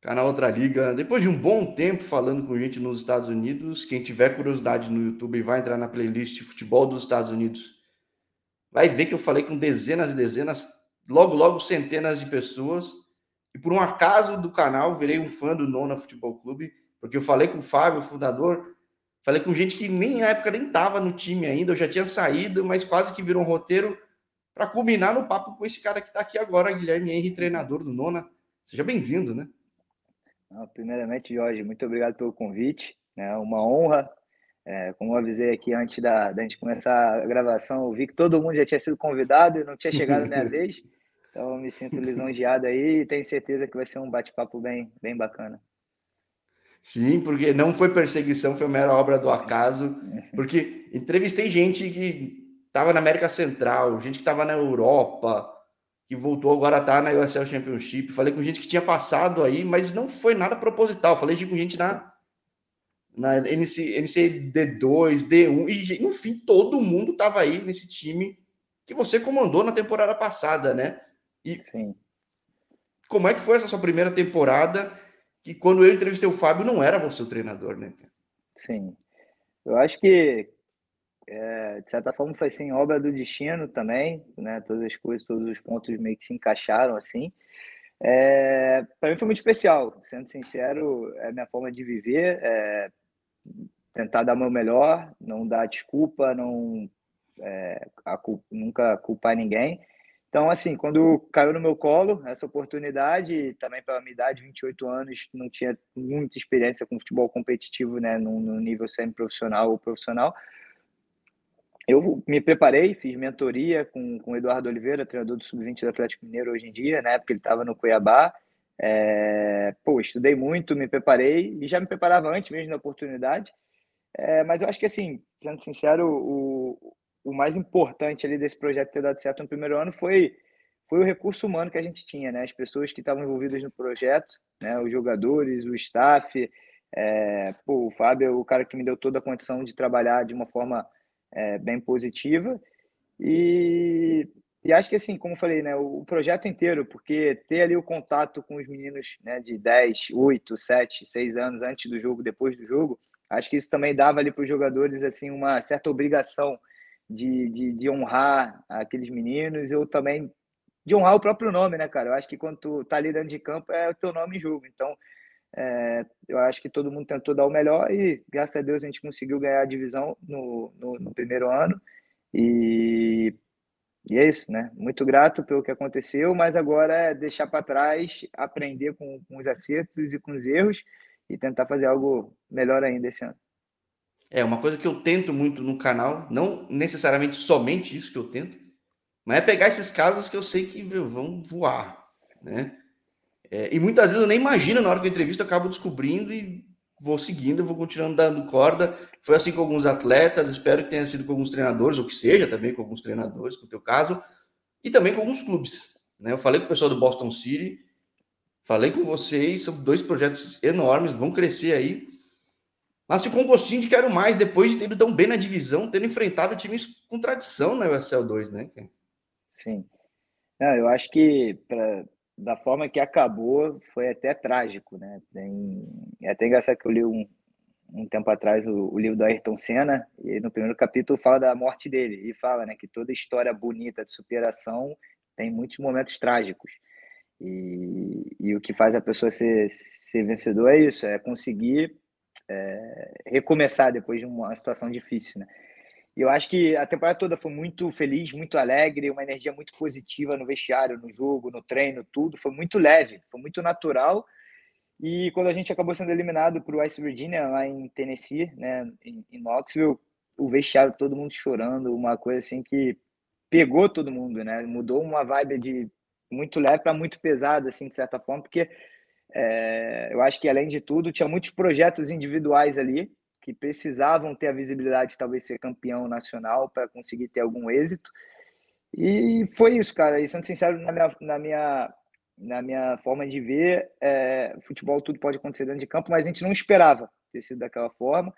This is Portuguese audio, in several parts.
Canal Outra Liga. Depois de um bom tempo falando com gente nos Estados Unidos, quem tiver curiosidade no YouTube vai entrar na playlist Futebol dos Estados Unidos. Vai ver que eu falei com dezenas e dezenas, logo, logo centenas de pessoas. E por um acaso do canal, virei um fã do Nona Futebol Clube, porque eu falei com o Fábio, o fundador, falei com gente que nem na época nem estava no time ainda, eu já tinha saído, mas quase que virou um roteiro para culminar no papo com esse cara que está aqui agora, Guilherme Henry, treinador do Nona. Seja bem-vindo, né? Primeiramente, Jorge, muito obrigado pelo convite. É uma honra. É, como eu avisei aqui antes da, da gente começar a gravação, eu vi que todo mundo já tinha sido convidado e não tinha chegado a minha vez. Então, eu me sinto lisonjeado aí e tenho certeza que vai ser um bate-papo bem, bem bacana. Sim, porque não foi perseguição, foi mera obra do acaso. Porque entrevistei gente que estava na América Central, gente que estava na Europa, que voltou agora tá na USL Championship. Falei com gente que tinha passado aí, mas não foi nada proposital. Falei com gente na na NC, NCD2, D1 e no fim todo mundo tava aí nesse time que você comandou na temporada passada, né? E Sim. Como é que foi essa sua primeira temporada? Que quando eu entrevistei o Fábio não era você o treinador, né? Sim. Eu acho que é, de certa forma foi assim, obra do destino também, né? Todas as coisas, todos os pontos meio que se encaixaram assim. É, para mim foi muito especial, sendo sincero, é a minha forma de viver, é, tentar dar o meu melhor, não dar desculpa, não é, nunca culpar ninguém. Então, assim, quando caiu no meu colo essa oportunidade, também pela minha idade, 28 anos, não tinha muita experiência com futebol competitivo, né, no, no nível semi-profissional ou profissional, eu me preparei, fiz mentoria com, com o Eduardo Oliveira, treinador do Sub-20 do Atlético Mineiro hoje em dia, na época ele estava no Cuiabá. É, pô, estudei muito, me preparei e já me preparava antes mesmo da oportunidade. É, mas eu acho que, assim, sendo sincero, o, o mais importante ali desse projeto ter dado certo no primeiro ano foi, foi o recurso humano que a gente tinha, né? As pessoas que estavam envolvidas no projeto, né? Os jogadores, o staff. É, pô, o Fábio é o cara que me deu toda a condição de trabalhar de uma forma é, bem positiva. E, e acho que, assim, como falei, né, o, projeto inteiro, porque ter ali o contato com os meninos né, de 10, 8, 7, 6 anos antes do jogo, depois do jogo, acho que isso também dava ali para os jogadores assim uma certa obrigação de, de, de, honrar aqueles meninos ou também de honrar o próprio nome, né, cara? Eu acho que quando tu tá ali dentro de campo é o teu nome em jogo. Então, é, eu acho que todo mundo tentou dar o melhor e, graças a Deus, a gente conseguiu ganhar a divisão no, no, no primeiro ano. E, e, é isso, né? Muito grato pelo que aconteceu, mas agora é deixar para trás, aprender com, com os acertos e com os erros e tentar fazer algo melhor ainda esse ano. É uma coisa que eu tento muito no canal, não necessariamente somente isso que eu tento, mas é pegar esses casos que eu sei que vão voar, né? É, e muitas vezes eu nem imagino na hora que eu entrevisto, eu acabo descobrindo e vou seguindo, vou continuando dando corda. Foi assim com alguns atletas, espero que tenha sido com alguns treinadores, ou que seja também com alguns treinadores, no teu caso, e também com alguns clubes. Né? Eu falei com o pessoal do Boston City, falei com vocês, são dois projetos enormes, vão crescer aí. Mas ficou um gostinho de quero mais, depois de ter ido tão bem na divisão, tendo enfrentado times com tradição na USL 2, né? Sim. Não, eu acho que da forma que acabou, foi até trágico, né? Tem, é até engraçado que eu li um, um tempo atrás o, o, livro do Ayrton Senna, e no primeiro capítulo fala da morte dele, e fala né, que toda história bonita de superação tem muitos momentos trágicos. E, e o que faz a pessoa ser, ser vencedor é isso, é conseguir é, recomeçar depois de uma situação difícil, né? Eu acho que a temporada toda foi muito feliz, muito alegre, uma energia muito positiva no vestiário, no jogo, no treino, tudo. Foi muito leve, foi muito natural. E quando a gente acabou sendo eliminado para o West Virginia, lá em Tennessee, né, em, em Knoxville, o vestiário, todo mundo chorando, uma coisa assim que pegou todo mundo, né? Mudou uma vibe de muito leve para muito pesada, assim, de certa forma, porque é, eu acho que, além de tudo, tinha muitos projetos individuais ali que precisavam ter a visibilidade de talvez ser campeão nacional para conseguir ter algum êxito. E foi isso, cara. E sendo sincero, na minha, na minha, na minha forma de ver, é, futebol tudo pode acontecer dentro de campo, mas a gente não esperava ter sido daquela forma.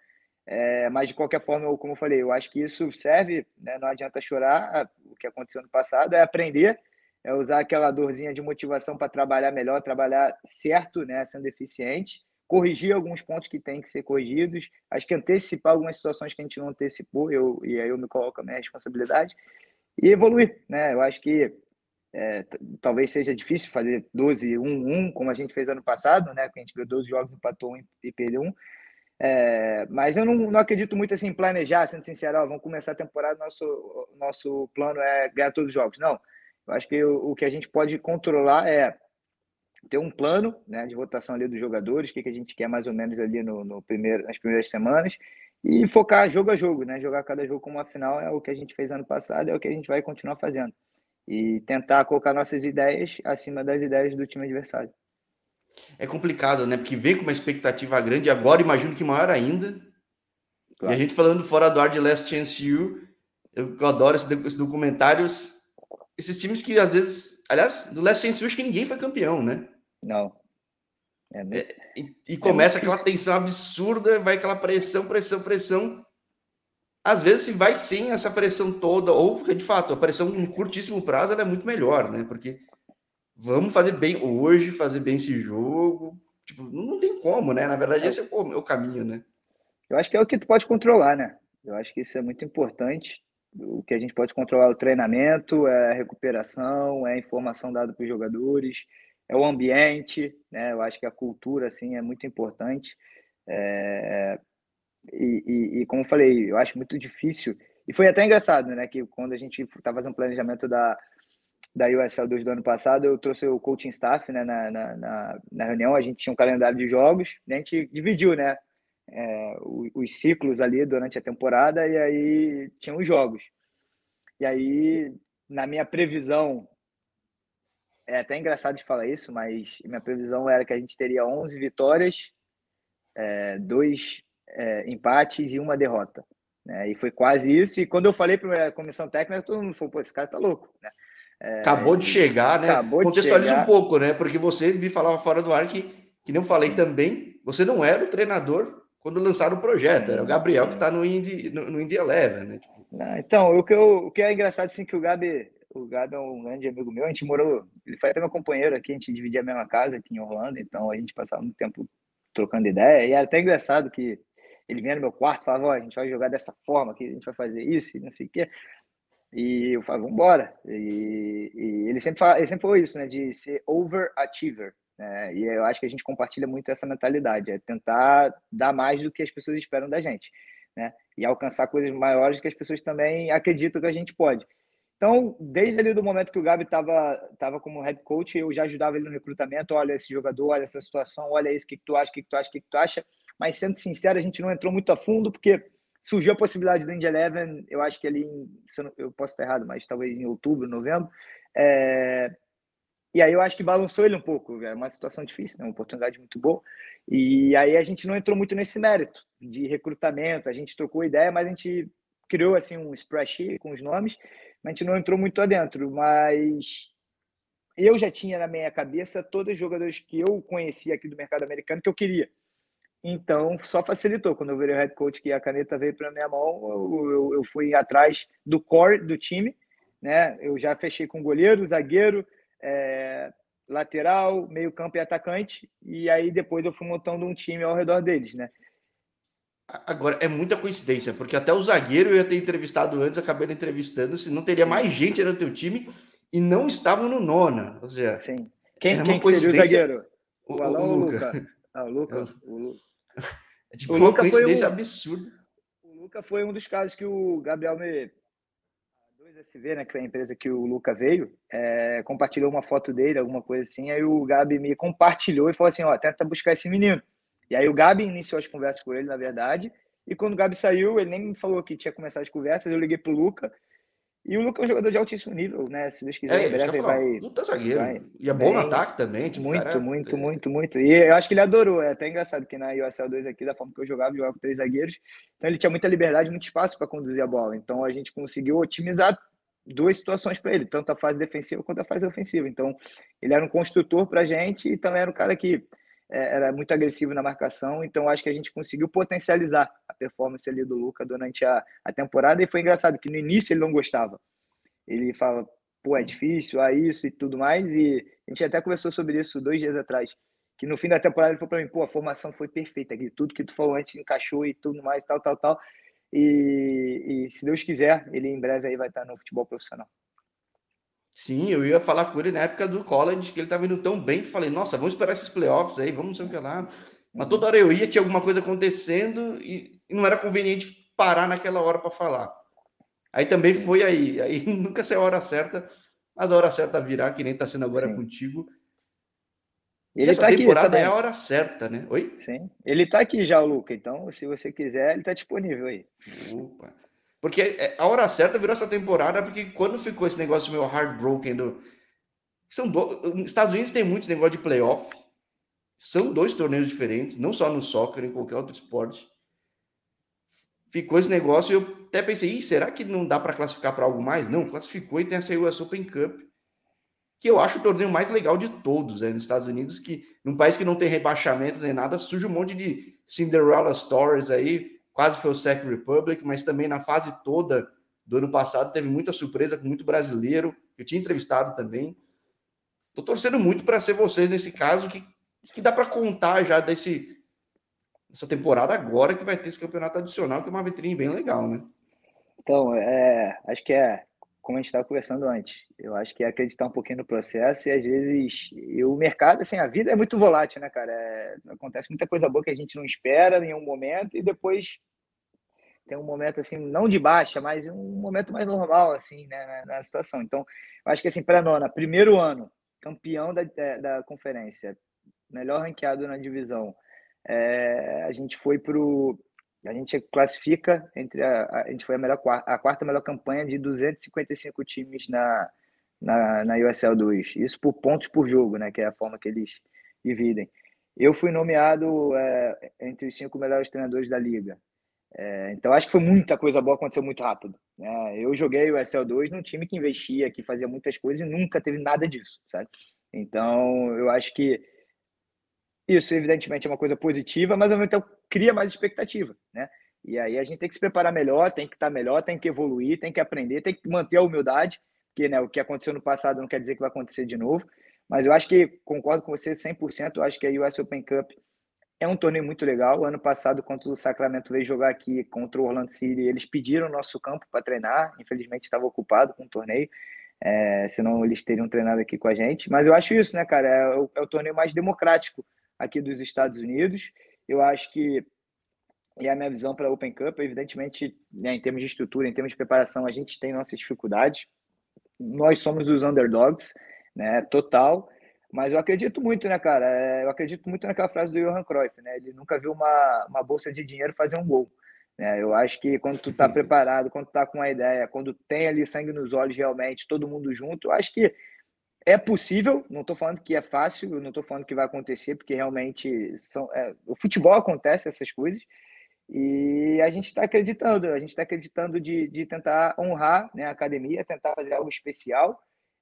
É, mas de qualquer forma, eu, como eu falei, eu acho que isso serve, né, não adianta chorar. O que aconteceu no passado é aprender, é usar aquela dorzinha de motivação para trabalhar melhor, trabalhar certo, né, sendo eficiente, corrigir alguns pontos que têm que ser corrigidos, acho que antecipar algumas situações que a gente não antecipou, eu, e aí eu me coloco a minha responsabilidade, e evoluir, né? Eu acho que é, talvez seja difícil fazer 12, 1, 1, como a gente fez ano passado, né? Que a gente ganhou 12 jogos, empatou um e perdeu um. É, mas eu não, não, acredito muito assim em planejar, sendo sincero, ó, vamos começar a temporada, nosso, nosso plano é ganhar todos os jogos. Não, eu acho que o, o que a gente pode controlar é ter um plano né, de votação ali dos jogadores, o que, que a gente quer mais ou menos ali no, no primeiro, nas primeiras semanas, e focar jogo a jogo, né? Jogar cada jogo como uma final é o que a gente fez ano passado, é o que a gente vai continuar fazendo. E tentar colocar nossas ideias acima das ideias do time adversário. É complicado, né? Porque vem com uma expectativa grande, agora imagino que maior ainda. Claro. E a gente falando fora do ar de Last Chance You, eu, adoro esse documentário. Esses times que às vezes. Aliás, no Last Chance acho que ninguém foi campeão, né? Não. É, é, e, e, começa é aquela tensão absurda, vai aquela pressão, pressão, pressão. Às vezes, se vai sem essa pressão toda, ou de fato a pressão em curtíssimo prazo é muito melhor, né? Porque vamos fazer bem hoje, fazer bem esse jogo. Tipo, não tem como, né? Na verdade, esse é o, o caminho, né? Eu acho que é o que tu pode controlar, né? Eu acho que isso é muito importante. O que a gente pode controlar é o treinamento, é a recuperação, é a informação dada para os jogadores, é o ambiente, né? Eu acho que a cultura assim é muito importante. É... E, e, e, como eu falei, eu acho muito difícil. E foi até engraçado, né? Que quando a gente estava fazendo um planejamento da, da USL 2 do ano passado, eu trouxe o coaching staff né, na, na, na, na reunião. A gente tinha um calendário de jogos, né, a gente dividiu, né? É, os, os ciclos ali durante a temporada e aí tinha os jogos. E aí, na minha previsão é até engraçado de falar isso, mas minha previsão era que a gente teria 11 vitórias, é, dois é, empates e uma derrota. Né? E foi quase isso. E quando eu falei para a comissão técnica, todo mundo falou: pô, esse cara tá louco. Né? É, acabou de chegar, né? Acabou Contextualiza chegar. um pouco, né? Porque você me falava fora do ar que, que não falei também, você não era o treinador quando lançaram o projeto, era o Gabriel que está no Indy, no, no Indy Eleven, né? Tipo... Não, então, o que, eu, o que é engraçado, assim, que o Gabi o Gabi é um grande amigo meu. A gente morou, ele foi até meu companheiro aqui, a gente dividia a mesma casa aqui em Orlando, então a gente passava muito tempo trocando ideia. E era até engraçado que ele vinha no meu quarto e falava: oh, a gente vai jogar dessa forma, que a gente vai fazer isso e não sei o quê. E eu falava, vamos embora. E, e, ele, sempre fala, ele sempre falou isso, né, de ser overachiever. Né? E eu acho que a gente compartilha muito essa mentalidade, é tentar dar mais do que as pessoas esperam da gente. Né? E alcançar coisas maiores que as pessoas também acreditam que a gente pode. Então, desde ali do momento que o Gabi estava tava como head coach, eu já ajudava ele no recrutamento. Olha esse jogador, olha essa situação, olha isso, o que, que tu acha, o que, que tu acha, o que, que tu acha. Mas, sendo sincero, a gente não entrou muito a fundo, porque surgiu a possibilidade do Indy Eleven, eu acho que ali, eu, eu posso estar errado, mas talvez em outubro, novembro. É... E aí eu acho que balançou ele um pouco. É uma situação difícil, né? uma oportunidade muito boa. E aí a gente não entrou muito nesse mérito de recrutamento. A gente trocou ideia, mas a gente criou assim um spreadsheet com os nomes a gente não entrou muito adentro, mas eu já tinha na minha cabeça todos os jogadores que eu conhecia aqui do mercado americano que eu queria. Então, só facilitou. Quando eu virei head coach que a caneta veio para minha mão, eu, eu, eu, fui atrás do core do time. Né? Eu já fechei com goleiro, zagueiro, é, lateral, meio campo e atacante. E aí depois eu fui montando um time ao redor deles. Né? Agora, é muita coincidência, porque até o zagueiro eu ia ter entrevistado antes, acabei entrevistando, se não teria mais gente no teu time e não estavam no nona. Ou seja, Sim. Quem, quem seria o zagueiro? O, o Alão ou o Luca? Ah, o Luca. O, é tipo o uma Luca coincidência um, absurda. O Luca foi um dos casos que o Gabriel me. 2SV, né, que foi a empresa que o Luca veio, é, compartilhou uma foto dele, alguma coisa assim, aí o Gabi me compartilhou e falou assim, ó, tenta buscar esse menino. E aí o Gabi iniciou as conversas com ele, na verdade. E quando o Gabi saiu, ele nem me falou que tinha começado as conversas. Eu liguei pro Luca. E o Luca é um jogador de altíssimo nível, né? Se Deus quiser, é, em breve vai. Puta zagueiro. Vai, e é bom no ataque também. Tipo, muito, cara, muito, é... muito, muito. E eu acho que ele adorou. É até engraçado que na USL 2 aqui, da forma que eu jogava, eu jogava com três zagueiros. Então ele tinha muita liberdade, muito espaço para conduzir a bola. Então a gente conseguiu otimizar duas situações para ele, tanto a fase defensiva quanto a fase ofensiva. Então ele era um construtor para a gente e também era um cara que é, era muito agressivo na marcação, então acho que a gente conseguiu potencializar a performance ali do Luca durante a, a temporada, e foi engraçado que no início ele não gostava. Ele falava, pô, é difícil, há isso e tudo mais. E a gente até conversou sobre isso dois dias atrás. Que no fim da temporada ele falou para mim, pô, a formação foi perfeita aqui, tudo que tu falou antes encaixou e tudo mais, tal, tal, tal. E, e se Deus quiser, ele em breve aí vai estar no futebol profissional. Sim, eu ia falar com ele na época do college, que ele estava indo tão bem, falei, nossa, vamos esperar esses playoffs aí, vamos não sei o que lá. Mas toda hora eu ia, tinha alguma coisa acontecendo e, e não era conveniente parar naquela hora para falar. Aí também foi aí, aí nunca saiu a hora certa, mas a hora certa virá, que nem está sendo agora Sim. contigo. Ele essa tá temporada é a hora certa, né? Oi? Sim. Ele está aqui já, o Luca. Então, se você quiser, ele está disponível aí. Opa. Porque é, a hora certa virou essa temporada, porque quando ficou esse negócio meio heartbroken do. São do... Estados Unidos tem muitos negócio de playoff. São dois torneios diferentes, não só no soccer, em qualquer outro esporte. Ficou esse negócio e eu até pensei, será que não dá para classificar para algo mais? Não, classificou e tem essa US Open Cup, que eu acho o torneio mais legal de todos, né, nos Estados Unidos, que num país que não tem rebaixamento nem nada, surge um monte de Cinderella Stories aí, quase foi o Czech Republic, mas também na fase toda do ano passado teve muita surpresa com muito brasileiro, eu tinha entrevistado também. Estou torcendo muito para ser vocês nesse caso, que, que dá para contar já desse essa temporada agora que vai ter esse campeonato adicional, que é uma vitrine bem legal, né? Então, é, acho que é como a gente estava conversando antes. Eu acho que é acreditar um pouquinho no processo e às vezes e o mercado, assim, a vida é muito volátil, né, cara? É, acontece muita coisa boa que a gente não espera em um momento e depois tem um momento assim, não de baixa, mas um momento mais normal assim, né, na, na situação. Então, eu acho que assim, para nona, primeiro ano, campeão da, da, da, conferência, melhor ranqueado na divisão, é, a gente foi pro a gente classifica entre a, a, gente foi a melhor a quarta melhor campanha de 255 times na na, na USL 2. Isso por pontos por jogo, né, que é a forma que eles dividem. Eu fui nomeado é, entre os cinco melhores treinadores da liga. É, então, acho que foi muita coisa boa, aconteceu muito rápido. Né? Eu joguei o SL2 num time que investia, que fazia muitas coisas e nunca teve nada disso, sabe? Então, eu acho que isso, evidentemente, é uma coisa positiva, mas ao mesmo tempo cria mais expectativa, né? E aí a gente tem que se preparar melhor, tem que estar melhor, tem que evoluir, tem que aprender, tem que manter a humildade, porque né, o que aconteceu no passado não quer dizer que vai acontecer de novo. Mas eu acho que, concordo com você 100%, eu acho que a US Open Cup é um torneio muito legal. Ano passado, quando o Sacramento veio jogar aqui contra o Orlando City, eles pediram o nosso campo para treinar. Infelizmente, estava ocupado com o torneio. É, senão eles teriam treinado aqui com a gente. Mas eu acho isso, né, cara? É o, é o torneio mais democrático aqui dos Estados Unidos. Eu acho que e a minha visão para a Open Cup, evidentemente, né, em termos de estrutura, em termos de preparação, a gente tem nossas dificuldades. Nós somos os underdogs, né, total. Mas eu acredito muito, né, cara? É, eu acredito muito naquela frase do Johan Cruyff, né? Ele nunca viu uma, uma bolsa de dinheiro fazer um gol. Né? Eu acho que quando tu tá preparado, quando tu tá com uma ideia, quando tem ali sangue nos olhos realmente, todo mundo junto, eu acho que é possível. Não estou falando que é fácil, não estou falando que vai acontecer, porque realmente são, é, o futebol acontece essas coisas. E a gente está acreditando, a gente está acreditando de, de tentar honrar né, a academia, tentar fazer algo especial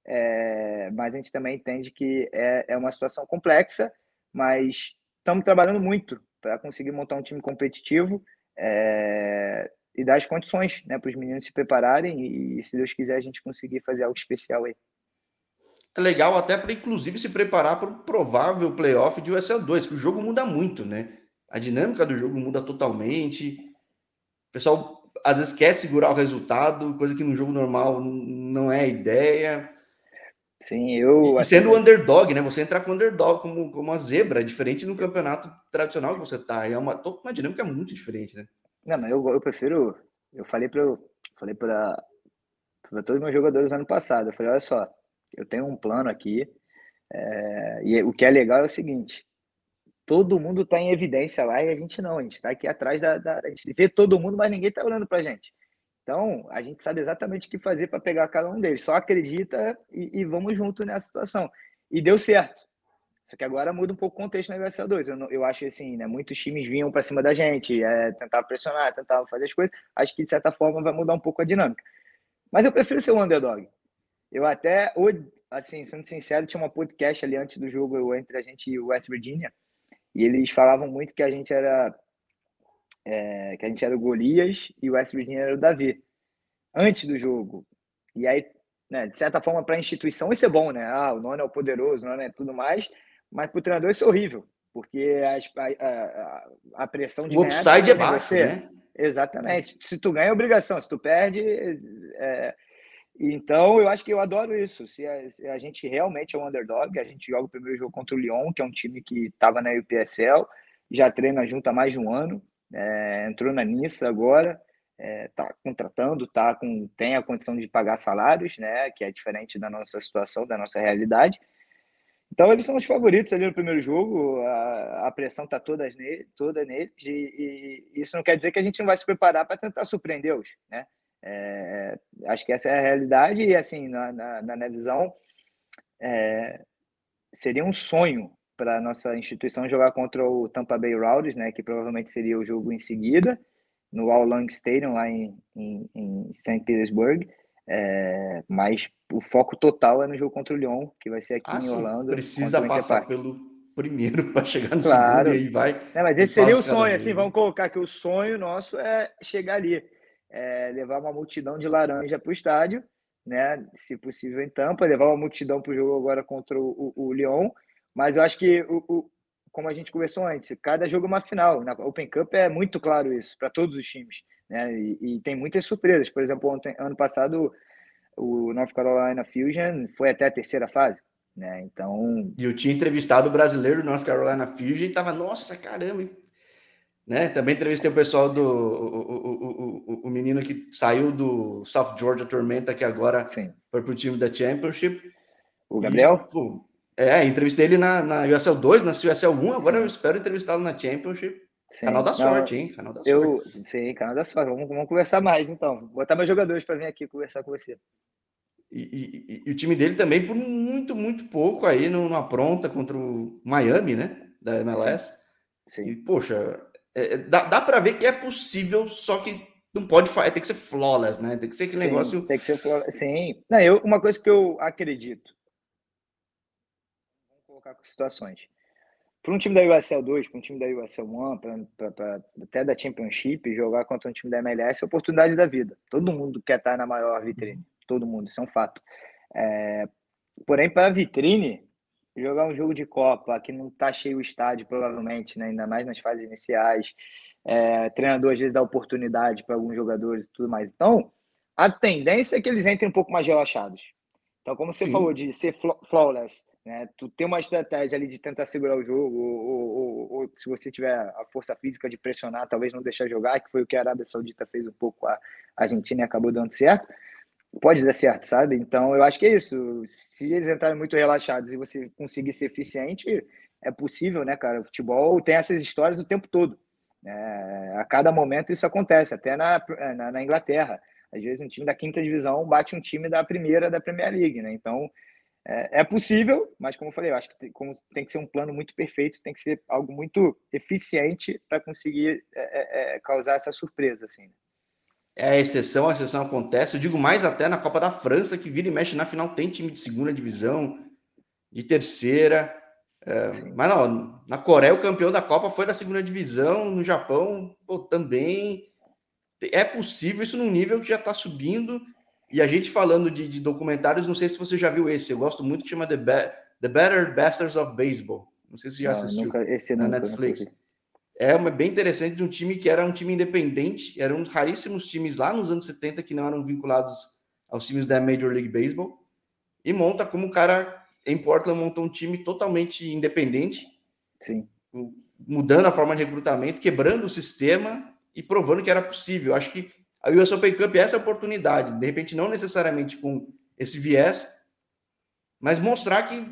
é, mas a gente também entende que é, é uma situação complexa, mas estamos trabalhando muito para conseguir montar um time competitivo é, e dar as condições né, para os meninos se prepararem e, se Deus quiser, a gente conseguir fazer algo especial aí. É legal até para, inclusive, se preparar para o provável playoff de USL 2, que o jogo muda muito, né? A dinâmica do jogo muda totalmente. O pessoal às vezes quer segurar o resultado, coisa que no jogo normal não é a ideia. Sim, eu. E sendo o underdog, né? Você entrar com underdog como, como uma zebra, é diferente no campeonato tradicional que você tá. É uma, uma dinâmica muito diferente, né? Não, mas eu, eu prefiro. Eu falei para falei para todos os meus jogadores ano passado. Eu falei: olha só, eu tenho um plano aqui. É, e o que é legal é o seguinte: todo mundo está em evidência lá e a gente não. A gente está aqui atrás da, da. A gente vê todo mundo, mas ninguém está olhando para a gente. Então, a gente sabe exatamente o que fazer para pegar cada um deles. Só acredita e, e, vamos junto nessa situação. E deu certo. Só que agora muda um pouco o contexto USL 2. Eu, eu acho assim, né, muitos times vinham para cima da gente, é, tentavam pressionar, tentavam fazer as coisas. Acho que, de certa forma, vai mudar um pouco a dinâmica. Mas eu prefiro ser o um underdog. Eu até, assim, sendo sincero, tinha uma podcast ali antes do jogo entre a gente e o West Virginia, e eles falavam muito que a gente era é, que a gente era o Golias e o West Virginia era o Davi, antes do jogo. E aí né, de certa forma, para a instituição isso é bom, né? Ah, o nono é o poderoso, o nono é tudo mais, mas para o treinador isso é horrível, porque a, a, a pressão de O upside é baixo, né? Exatamente. Se tu ganha, é obrigação. Se tu perde, é... Então, eu acho que eu adoro isso. Se a, se a, gente realmente é um underdog, a gente joga o primeiro jogo contra o Lyon, que é um time que estava na UPSL, já treina junto há mais de um ano, é, entrou na Nissa agora, está é, contratando, tá com, tem a condição de pagar salários, né, que é diferente da nossa situação, da nossa realidade. Então, eles são os favoritos ali no primeiro jogo, a, a pressão está toda, nele, toda neles, e, e, isso não quer dizer que a gente não vai se preparar para tentar surpreendê-los, né? É, acho que essa é a realidade, e assim, na, na, na minha visão, é, seria um sonho para a nossa instituição jogar contra o Tampa Bay Rowdies, né, que provavelmente seria o jogo em seguida, no All Lang Stadium, lá em, em, em St. Petersburg, é, mas o foco total é no jogo contra o Lyon, que vai ser aqui ah, em Orlando. Precisa passar pelo primeiro para chegar no claro. segundo e aí vai. É, mas esse seria o sonho, assim, vamos colocar que o sonho nosso é chegar ali, é levar uma multidão de laranja para o estádio, né? Se possível em Tampa, levar uma multidão para o jogo agora contra o, o, o Lyon. Mas eu acho que o, o, como a gente conversou antes, cada jogo é uma final. Na Open Cup é muito claro isso para todos os times. Né? E, e, tem muitas surpresas. Por exemplo, ontem, ano passado, o North Carolina Fusion foi até a terceira fase. Né? Então. E eu tinha entrevistado o brasileiro do North Carolina Fusion e tava, nossa, caramba. Né? Também entrevistei o pessoal do. O, o, o, o menino que saiu do South Georgia Tormenta, que agora Sim. foi pro time da Championship. O Gabriel? E, pô, é, entrevistei ele na, na USL 2, na USL 1, agora eu espero entrevistá-lo na Championship. Sim. Canal da sorte, Não, hein? Canal da eu, sorte. Sim, canal da sorte. Vamos, vamos conversar mais, então. Vou botar meus jogadores para vir aqui conversar com você. E, e, e, o time dele também, por muito, muito pouco, aí numa pronta contra o Miami, né? Da MLS. Sim. sim. E, poxa, é, é dá, dá para ver que é possível, só que não pode fazer, tem que ser flawless, né? Tem que ser aquele sim, negócio. Tem que ser flawless. Sim. Não, eu, uma coisa que eu acredito colocar com situações. Para um time da USL 2, para um time da USL 1, pra, pra, até da Championship, jogar contra um time da MLS é oportunidade da vida. Todo mundo quer estar na maior vitrine. Todo mundo, isso é um fato. É, porém, para a vitrine, jogar um jogo de Copa que não está cheio o estádio, provavelmente, né? ainda mais nas fases iniciais. É, treinador às vezes dá oportunidade para alguns jogadores e tudo mais. Então, a tendência é que eles entrem um pouco mais relaxados. Então, como você Sim. falou de ser flawless, né? Tu tem uma estratégia ali de tentar segurar o jogo, ou, ou, ou, se você tiver a força física de pressionar, talvez não deixar jogar, que foi o que a Arábia Saudita fez um pouco a Argentina acabou dando certo. Pode dar certo, sabe? Então eu acho que é isso. Se eles entrarem muito relaxados e você conseguir ser eficiente, é possível, né, cara? O futebol tem essas histórias o tempo todo. É, a cada momento isso acontece, até na, na, na Inglaterra. Às vezes um time da quinta divisão bate um time da primeira da Premier League, né? Então é, é, possível, mas como eu falei, eu acho que tem, como tem que ser um plano muito perfeito, tem que ser algo muito eficiente para conseguir é, é, é, causar essa surpresa, assim. É a exceção, a exceção acontece. Eu digo mais até na Copa da França, que vira e mexe na final, tem time de segunda divisão, de terceira. É, mas não, na Coreia o campeão da Copa foi da segunda divisão, no Japão pô, também. É possível isso num nível que já está subindo e a gente falando de, de, documentários, não sei se você já viu esse, eu gosto muito, que chama The, Be The Better Bastards of Baseball. Não sei se você já não, assistiu nunca, esse na nunca, Netflix. Nunca é uma bem interessante de um time que era um time independente, eram raríssimos times lá nos anos 70 que não eram vinculados aos times da Major League Baseball. E monta como o cara em Portland montou um time totalmente independente. Sim. Mudando a forma de recrutamento, quebrando o sistema e provando que era possível. Acho que a US Open Cup é essa oportunidade, de repente não necessariamente com esse viés, mas mostrar que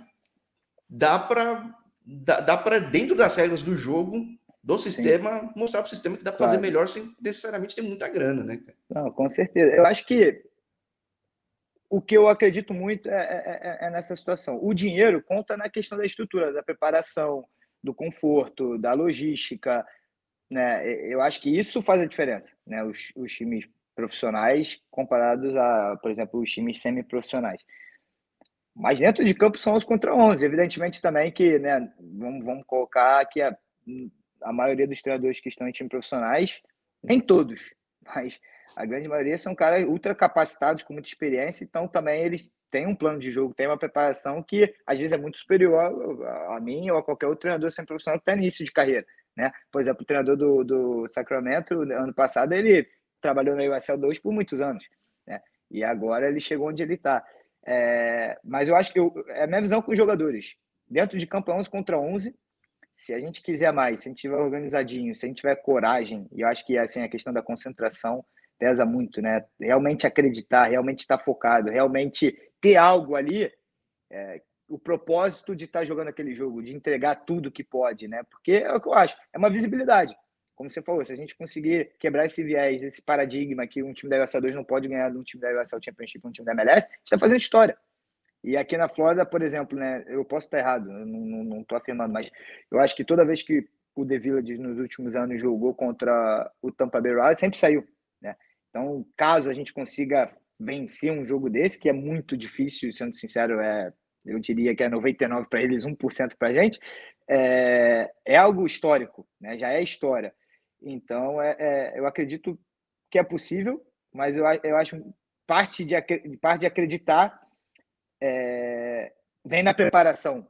dá para dá, dá para dentro das regras do jogo, do sistema, Sim. mostrar para o sistema que dá para claro. fazer melhor sem necessariamente ter muita grana, né? Não, com certeza. Eu acho que o que eu acredito muito é, é, é, é nessa situação. O dinheiro conta na questão da estrutura, da preparação, do conforto, da logística, né? Eu acho que isso faz a diferença, né? Os, os times profissionais comparados a, por exemplo, os times semi-profissionais. Mas dentro de campo são os contra 11. Evidentemente também que, né, vamos, vamos colocar que a, a maioria dos treinadores que estão em times profissionais, nem todos, mas a grande maioria são caras ultra capacitados, com muita experiência, então também eles têm um plano de jogo, têm uma preparação que às vezes é muito superior a, mim ou a qualquer outro treinador sem profissional está início de carreira. Né? Por exemplo, o treinador do, do Sacramento, ano passado, ele trabalhou na USL 2 por muitos anos. Né? E agora ele chegou onde ele está. É, mas eu acho que eu, é a minha visão com os jogadores. Dentro de campo 11 contra 11, se a gente quiser mais, se a gente tiver organizadinho, se a gente tiver coragem, e eu acho que assim, a questão da concentração pesa muito, né? Realmente acreditar, realmente estar focado, realmente ter algo ali, é, o propósito de estar jogando aquele jogo, de entregar tudo que pode, né? Porque é o que eu acho, é uma visibilidade. Como você falou, se a gente conseguir quebrar esse viés, esse paradigma que um time da USL 2 não pode ganhar de um time da USL Championship, um time da MLS, a gente está fazendo história. E aqui na Flórida, por exemplo, né, eu posso estar errado, não estou afirmando, mas eu acho que toda vez que o The Village nos últimos anos jogou contra o Tampa Bay Rays, sempre saiu. Né? Então, caso a gente consiga vencer um jogo desse, que é muito difícil, sendo sincero, é, eu diria que é 99 para eles, 1% para a gente, é, é algo histórico, né? já é história. Então, é, é, eu acredito que é possível, mas eu, eu acho parte de, parte de acreditar é, vem na preparação.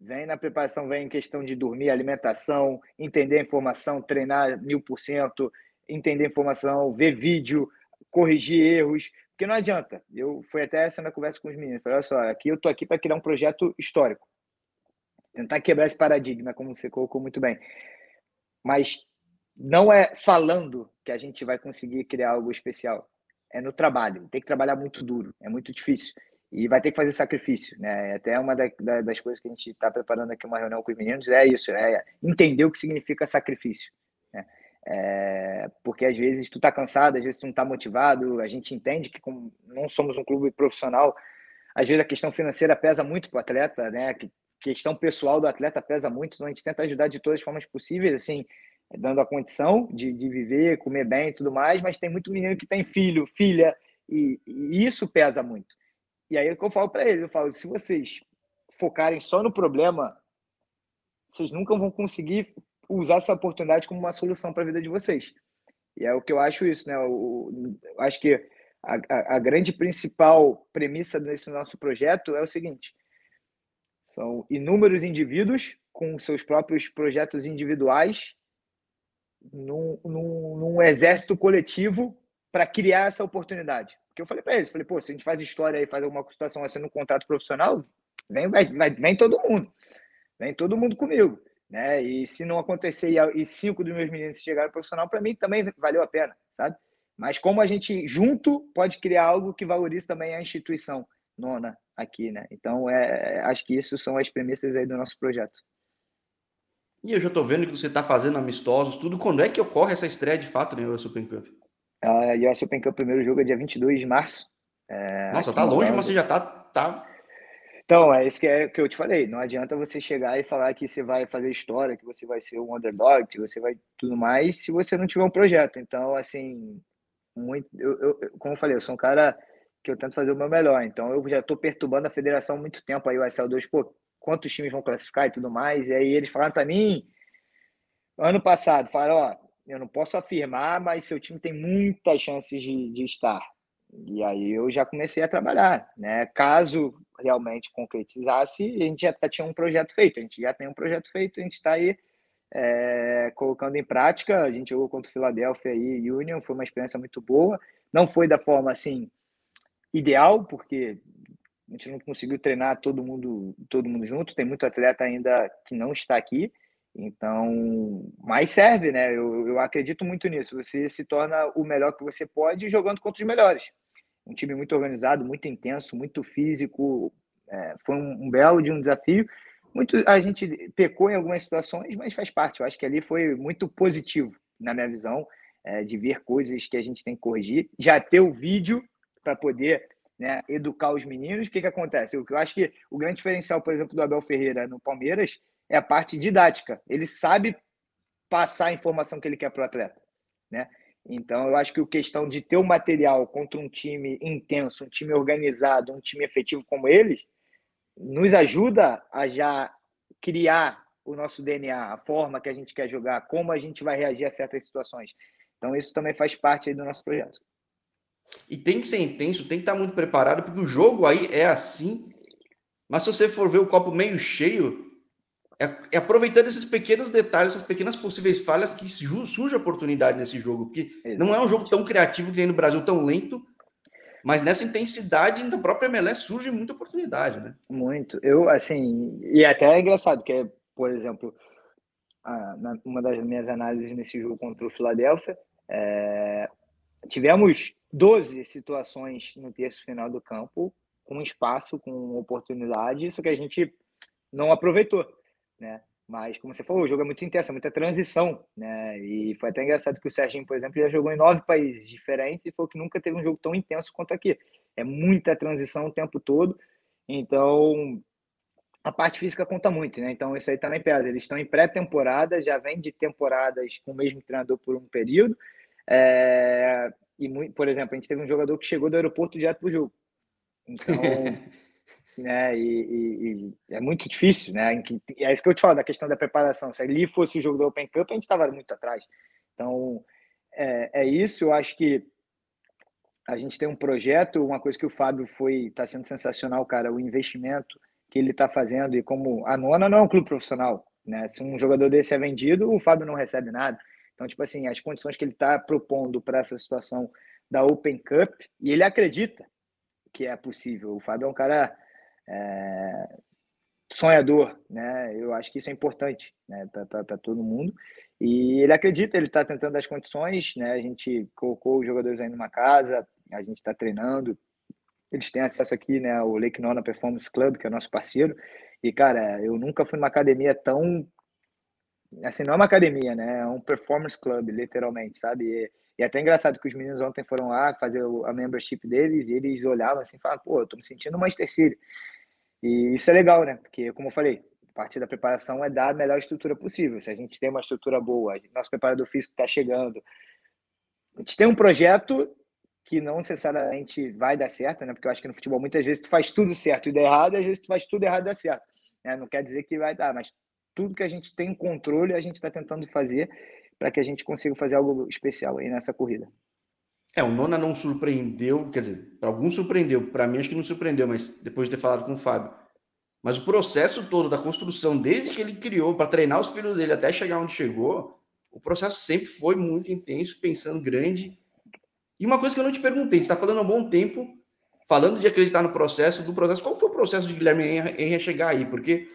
Vem na preparação, vem em questão de dormir, alimentação, entender a informação, treinar mil por cento, entender a informação, ver vídeo, corrigir erros, porque não adianta. Eu fui até essa na conversa com os meninos. Falei, olha só, aqui eu tô aqui para criar um projeto histórico. Tentar quebrar esse paradigma, como você colocou muito bem. Mas não é falando que a gente vai conseguir criar algo especial. É no trabalho. Tem que trabalhar muito duro. É muito difícil. E vai ter que fazer sacrifício, né? É até uma da, da, das coisas que a gente está preparando aqui uma reunião com os meninos é isso, é entender o que significa sacrifício. Né? É, porque às vezes tu tá cansado, às vezes tu não tá motivado. A gente entende que como não somos um clube profissional, às vezes a questão financeira pesa muito para o atleta, né? A questão pessoal do atleta pesa muito. Então a gente tenta ajudar de todas as formas possíveis, assim, dando a condição de, de viver, comer bem e tudo mais, mas tem muito menino que tem filho, filha, e, e isso pesa muito. E aí é o que eu falo para eles, eu falo, se vocês focarem só no problema, vocês nunca vão conseguir usar essa oportunidade como uma solução para a vida de vocês. E é o que eu acho isso, né? Eu, eu acho que a, a, a, grande principal premissa desse nosso projeto é o seguinte: são inúmeros indivíduos com seus próprios projetos individuais num, num, num exército coletivo para criar essa oportunidade. Porque eu falei para eles, falei, pô, se a gente faz história e faz alguma situação assim no contrato profissional, vem, vai, vai, vem todo mundo. Vem todo mundo comigo. Né? E se não acontecer e cinco dos meus meninos chegarem profissional, para mim também valeu a pena, sabe? Mas como a gente junto pode criar algo que valorize também a instituição nona aqui, né? Então, é, acho que isso são as premissas aí do nosso projeto. E eu já estou vendo que você está fazendo amistosos, tudo. Quando é que ocorre essa estreia de fato no US Open Cup? A US Open Cup, primeiro jogo é dia 22 de março. É, Nossa, tá longe, mas você já tá, tá... Então, é isso que, é, que eu te falei. Não adianta você chegar e falar que você vai fazer história, que você vai ser um underdog, que você vai tudo mais, se você não tiver um projeto. Então, assim, muito, eu, eu, como eu falei, eu sou um cara que eu tento fazer o meu melhor. Então, eu já estou perturbando a federação há muito tempo aí, o SL2, pô, quantos times vão classificar e tudo mais. E aí eles falaram para mim, ano passado, falaram, ó, eu não posso afirmar, mas seu time tem muitas chances de, de estar. E aí eu já comecei a trabalhar, né? Caso realmente concretizasse, a gente já tinha um projeto feito, a gente já tem um projeto feito, a gente está aí é, colocando em prática. A gente jogou contra o Philadelphia e Union, foi uma experiência muito boa. Não foi da forma assim ideal, porque a gente não conseguiu treinar todo mundo, todo mundo junto. Tem muito atleta ainda que não está aqui. Então, mais serve, né? Eu, eu acredito muito nisso. Você se torna o melhor que você pode jogando contra os melhores. Um time muito organizado, muito intenso, muito físico. É, foi um, um, belo de um desafio. Muito, a gente pecou em algumas situações, mas faz parte. Eu acho que ali foi muito positivo, na minha visão, é, de ver coisas que a gente tem que corrigir. Já ter o vídeo para poder né, educar os meninos. O que, que acontece? Eu, eu acho que o grande diferencial, por exemplo, do Abel Ferreira no Palmeiras é a parte didática. Ele sabe passar a informação que ele quer para o atleta. Né? Então, eu acho que a questão de ter o um material contra um time intenso, um time organizado, um time efetivo como eles, nos ajuda a já criar o nosso DNA, a forma que a gente quer jogar, como a gente vai reagir a certas situações. Então, isso também faz parte do nosso projeto. E tem que ser intenso, tem que estar muito preparado, porque o jogo aí é assim. Mas se você for ver o copo meio cheio, é, é aproveitando esses pequenos detalhes, essas pequenas possíveis falhas que surge oportunidade nesse jogo. Porque não é um jogo tão criativo que nem no Brasil, tão lento, mas nessa intensidade na própria MLS surge muita oportunidade, né? Muito. Eu, assim, e até é engraçado, que é, por exemplo, a, na, uma das minhas análises nesse jogo contra o Philadelphia, é, tivemos 12 situações no terço final do campo, com espaço, com oportunidade, isso que a gente não aproveitou, né? Mas, como você falou, o jogo é muito intenso, é muita transição, né? E foi até engraçado que o Serginho, por exemplo, já jogou em nove países diferentes e foi que nunca teve um jogo tão intenso quanto aqui. É muita transição o tempo todo. Então, a parte física conta muito, né? Então, isso aí também pesa. Eles estão em pré-temporada, já vem de temporadas com o mesmo treinador por um período. É... E, por exemplo, a gente teve um jogador que chegou do aeroporto direto para o jogo. Então. Né? E, e, e, é muito difícil, né? É isso que eu te falo da questão da preparação. Se ali fosse o jogo do Open Cup, a gente estava muito atrás. Então, é, é isso. Eu acho que a gente tem um projeto, uma coisa que o Fábio foi está sendo sensacional, cara, o investimento que ele está fazendo e como a Nona não é um clube profissional, né? Se um jogador desse é vendido, o Fábio não recebe nada. Então, tipo assim, as condições que ele está propondo para essa situação da Open Cup e ele acredita que é possível. O Fábio é um cara é, sonhador, né? Eu acho que isso é importante, né, para todo mundo. E ele acredita, ele está tentando as condições, né? A gente colocou os jogadores aí numa casa, a gente está treinando. Eles têm acesso aqui, né, ao Lake Nona Performance Club, que é nosso parceiro. E cara, eu nunca fui numa academia tão assim, não é uma academia, né? É um performance club, literalmente, sabe? E, e é até engraçado que os meninos ontem foram lá fazer a membership deles e eles olhavam assim falavam, pô, eu tô me sentindo Manchester City. E isso é legal, né? Porque, como eu falei, parte da preparação é dar a melhor estrutura possível. Se a gente tem uma estrutura boa, nosso preparador físico está chegando, a gente tem um projeto que não necessariamente vai dar certo, né? Porque eu acho que no futebol muitas vezes tu faz tudo certo e dá errado, e às vezes tu faz tudo errado e dá certo. Né? Não quer dizer que vai dar, mas tudo que a gente tem controle a gente está tentando fazer para que a gente consiga fazer algo especial aí nessa corrida. É, o Nona não surpreendeu, quer dizer, para alguns surpreendeu, para mim acho que não surpreendeu, mas depois de ter falado com o Fábio. Mas o processo todo da construção, desde que ele criou para treinar os filhos dele até chegar onde chegou, o processo sempre foi muito intenso, pensando grande. E uma coisa que eu não te perguntei, está falando há um bom tempo, falando de acreditar no processo, do processo, qual foi o processo de Guilherme Henry chegar aí? Porque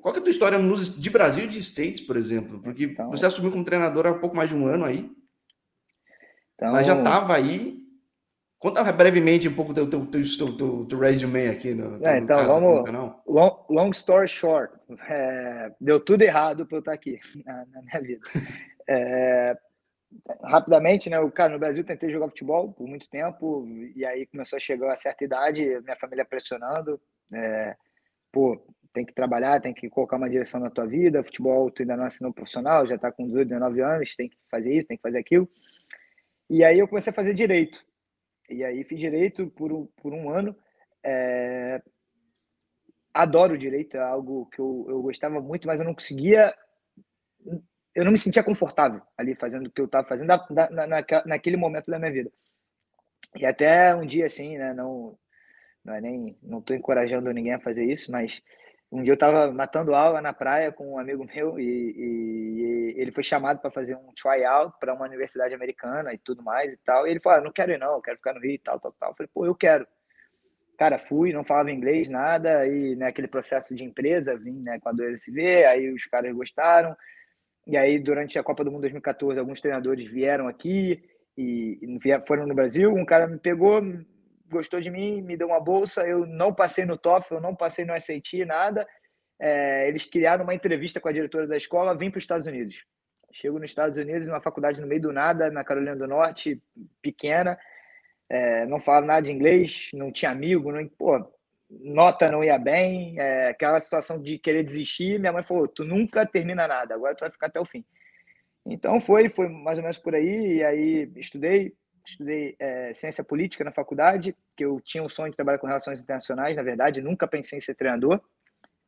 qual é a tua história de Brasil e de States, por exemplo? Porque então, você assumiu como treinador há pouco mais de um ano aí. Então, Mas já estava aí. Conta brevemente um pouco do teu, teu, teu, teu, teu resume aqui no, é, então, caso, vamos. Long, long, story short, é, deu tudo errado para eu estar aqui na, na minha vida. É, rapidamente, né? O cara no Brasil tentei jogar futebol por muito tempo e aí começou a chegar a certa idade, minha família pressionando, é, pô, tem que trabalhar, tem que colocar uma direção na tua vida. Futebol, tu ainda não assinou profissional, já está com 18, 19 anos, tem que fazer isso, tem que fazer aquilo. E aí eu comecei a fazer direito. E aí fiz direito por um, por um ano. É... Adoro direito, é algo que eu, eu gostava muito, mas eu não conseguia. Eu não me sentia confortável ali fazendo o que eu estava fazendo na, na, na, naquele momento da minha vida. E até um dia assim, né? Não, não é nem. Não estou encorajando ninguém a fazer isso, mas um dia eu estava matando aula na praia com um amigo meu e, e, e ele foi chamado para fazer um tryout para uma universidade americana e tudo mais e tal. E ele falou: ah, não quero ir, não, quero ficar no Rio e tal, tal, tal. Eu falei: pô, eu quero. Cara, fui, não falava inglês, nada, e naquele né, processo de empresa, vim né, com a 2SV, aí os caras gostaram. E aí, durante a Copa do Mundo 2014, alguns treinadores vieram aqui e, e foram no Brasil. Um cara me pegou, gostou de mim, me deu uma bolsa. Eu não passei no TOEFL, eu não passei no SAT, nada. É, eles criaram uma entrevista com a diretora da escola, vim para os Estados Unidos. Chego nos Estados Unidos, numa faculdade no meio do nada, na Carolina do Norte, pequena. É, não falava nada de inglês, não tinha amigo, não, pô, nota não ia bem, é, aquela situação de querer desistir. Minha mãe falou: Tu nunca termina nada, agora tu vai ficar até o fim. Então foi, foi mais ou menos por aí. E aí estudei, estudei é, ciência política na faculdade, que eu tinha o sonho de trabalhar com relações internacionais, na verdade, nunca pensei em ser treinador.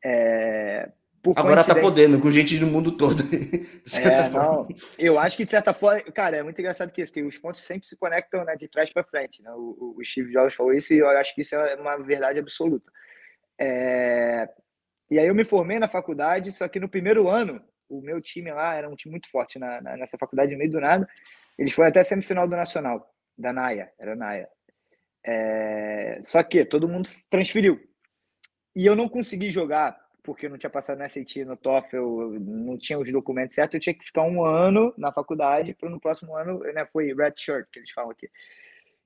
É, Agora tá podendo, com gente do mundo todo. é, não. Eu acho que, de certa forma, cara, é muito engraçado que isso, que os pontos sempre se conectam né, de trás para frente. Né? O, o, Steve Jobs falou isso e eu acho que isso é uma verdade absoluta. É... E aí eu me formei na faculdade, só que no primeiro ano, o meu time lá era um time muito forte na, na, nessa faculdade, no meio do nada. Eles foram até a semifinal do Nacional, da NAIA, era NAIA. É... Só que todo mundo transferiu. E eu não consegui jogar porque eu não tinha passado na SAT, no TOEFL, não tinha os documentos certos, eu tinha que ficar um ano na faculdade para no próximo ano, né, foi red shirt que eles falam aqui.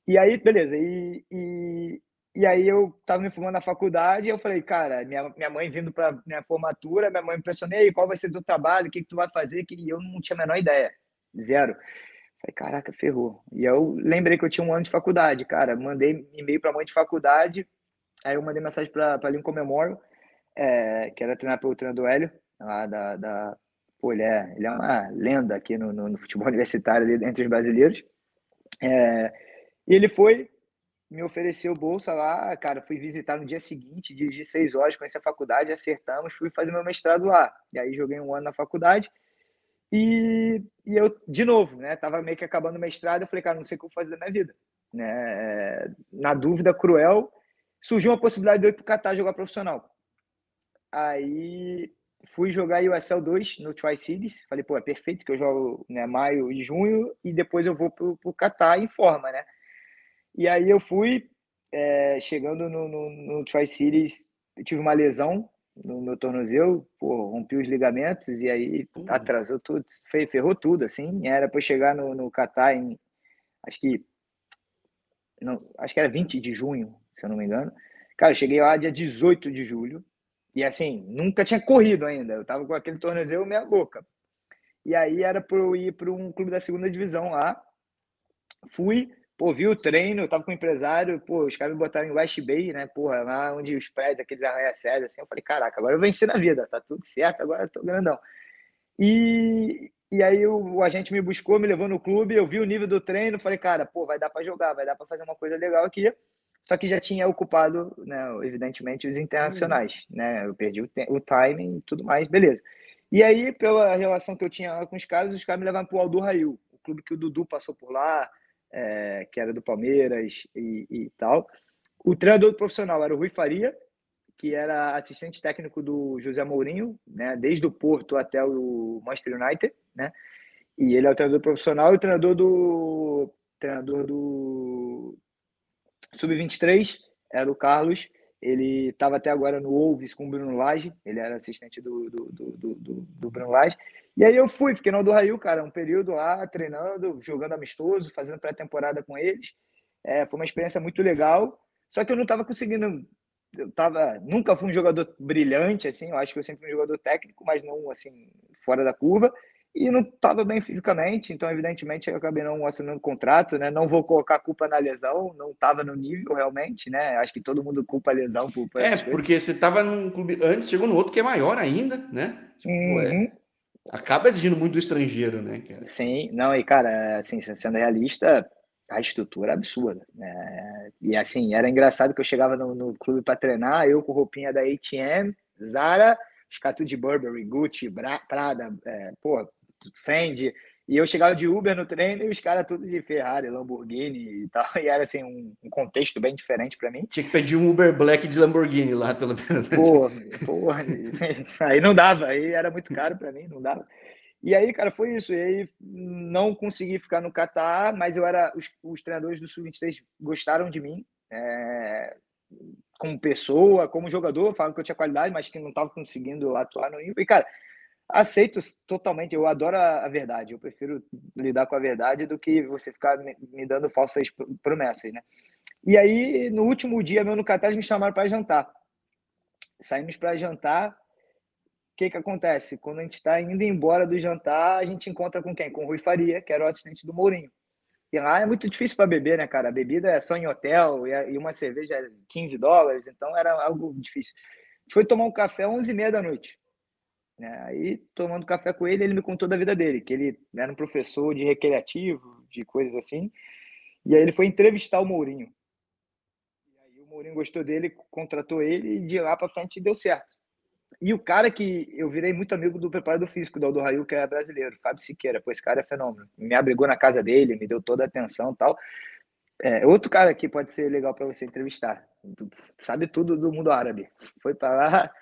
E aí, beleza, e, e, e aí eu estava me formando na faculdade e eu falei, cara, minha, minha mãe vindo para minha formatura, minha mãe me impressionei, qual vai ser o trabalho, o que, que tu vai fazer, que eu não tinha a menor ideia, zero. Falei, caraca, ferrou. E eu lembrei que eu tinha um ano de faculdade, cara, mandei e-mail para a mãe de faculdade, aí eu mandei mensagem para Lincoln Memorial, é, que era treinado pelo treinador Hélio, lá da, da pô, ele é, ele é uma lenda aqui no, no, no futebol universitário ali, entre os brasileiros. É, e ele foi, me ofereceu bolsa lá, cara, fui visitar no dia seguinte, dirigi seis horas, conheci a faculdade, acertamos, fui fazer meu mestrado lá. E aí joguei um ano na faculdade. E, e eu, de novo, né, tava meio que acabando o mestrado, eu falei, cara, não sei o que eu vou fazer da minha vida. Né? Na dúvida cruel, surgiu uma possibilidade de eu ir para o Catar jogar profissional. Aí fui jogar USL 2 no Tri-Cities. Falei, pô, é perfeito que eu jogo né, maio e junho e depois eu vou pro, pro Qatar em forma, né? E aí eu fui, é, chegando no, no, no Tri-Cities, tive uma lesão no meu tornozelo, pô, rompi os ligamentos e aí uhum. atrasou tudo, ferrou tudo, assim. Era para chegar no, no Qatar em, acho que, não, acho que era 20 de junho, se eu não me engano. Cara, eu cheguei lá dia 18 de julho, e assim, nunca tinha corrido ainda. Eu tava com aquele tornozelo meia boca. E aí era para eu ir para um clube da segunda divisão lá. Fui, pô, vi o treino, eu tava com o um empresário, pô, os caras me botaram em West Bay, né? Porra, lá onde os prédios, aqueles arranha-céus, assim. Eu falei, caraca, agora eu venci na vida, tá tudo certo, agora eu tô grandão. E, e aí o, o, agente me buscou, me levou no clube, eu vi o nível do treino, falei, cara, pô, vai dar para jogar, vai dar para fazer uma coisa legal aqui só que já tinha ocupado, né, evidentemente, os internacionais, uhum. né? Eu perdi o, o timing e tudo mais, beleza. E aí, pela relação que eu tinha com os caras, os caras me levaram para o Aldo Rail, o clube que o Dudu passou por lá, é, que era do Palmeiras e, e, tal. O treinador profissional era o Rui Faria, que era assistente técnico do José Mourinho, né, desde o Porto até o Manchester United, né? E ele é o treinador profissional e o treinador do treinador do Sub-23 era o Carlos, ele estava até agora no Wolves com o Bruno Lage, ele era assistente do, do, do, do, do Bruno Lage. E aí eu fui, fiquei no do Raio, cara, um período lá treinando, jogando amistoso, fazendo pré-temporada com eles. É, foi uma experiência muito legal, só que eu não estava conseguindo. Eu tava, nunca fui um jogador brilhante, assim, eu acho que eu sempre fui um jogador técnico, mas não assim, fora da curva e não estava bem fisicamente, então evidentemente eu acabei não assinando contrato, né? Não vou colocar culpa na lesão, não estava no nível realmente, né? Acho que todo mundo culpa a lesão por, por É, porque você estava num clube antes, chegou no outro que é maior ainda, né? Tipo, é, uhum. é, acaba exigindo muito do estrangeiro, né? Cara? Sim, não, e cara, assim, sendo realista, a estrutura é absurda, né? E assim, era engraçado que eu chegava no, no clube para treinar, eu com roupinha da ATM, Zara, caras de Burberry, Gucci, Prada, é, pô, Fendi. E eu chegava de Uber no treino e os caras tudo de Ferrari, Lamborghini e tal. E era assim, um, um contexto bem diferente para mim. Tinha que pedir um Uber Black de Lamborghini lá, pelo menos. Porra, porra. aí não dava, aí era muito caro para mim, não dava. E aí, cara, foi isso. E aí não consegui ficar no Catar, mas eu era. Os, os treinadores do Sub-23 gostaram de mim. É, como pessoa, como jogador, falaram que eu tinha qualidade, mas que não estava conseguindo atuar no nível. E, cara, aceito totalmente. Eu adoro a, verdade. Eu prefiro lidar com a verdade do que você ficar me, dando falsas promessas, né? E aí, no último dia meu no Catar, me chamaram para jantar. Saímos para jantar. O que que acontece? Quando a gente está indo embora do jantar, a gente encontra com quem? Com o Rui Faria, que era o assistente do Mourinho. E lá é muito difícil para beber, né, cara? A bebida é só em hotel e uma cerveja é 15 dólares, então era algo difícil. A gente foi tomar um café às 11h30 da noite. Né? Aí, tomando café com ele, ele me contou da vida dele, que ele era um professor de recreativo, de coisas assim. E aí ele foi entrevistar o Mourinho. E aí o Mourinho gostou dele, contratou ele e de lá para frente deu certo. E o cara que eu virei muito amigo do preparador físico do Aldo Rail, que é brasileiro, Fábio Siqueira. Pô, esse cara é fenômeno. Me abrigou na casa dele, me deu toda a atenção e tal. É, outro cara que pode ser legal para você entrevistar. Sabe tudo do mundo árabe. Foi para lá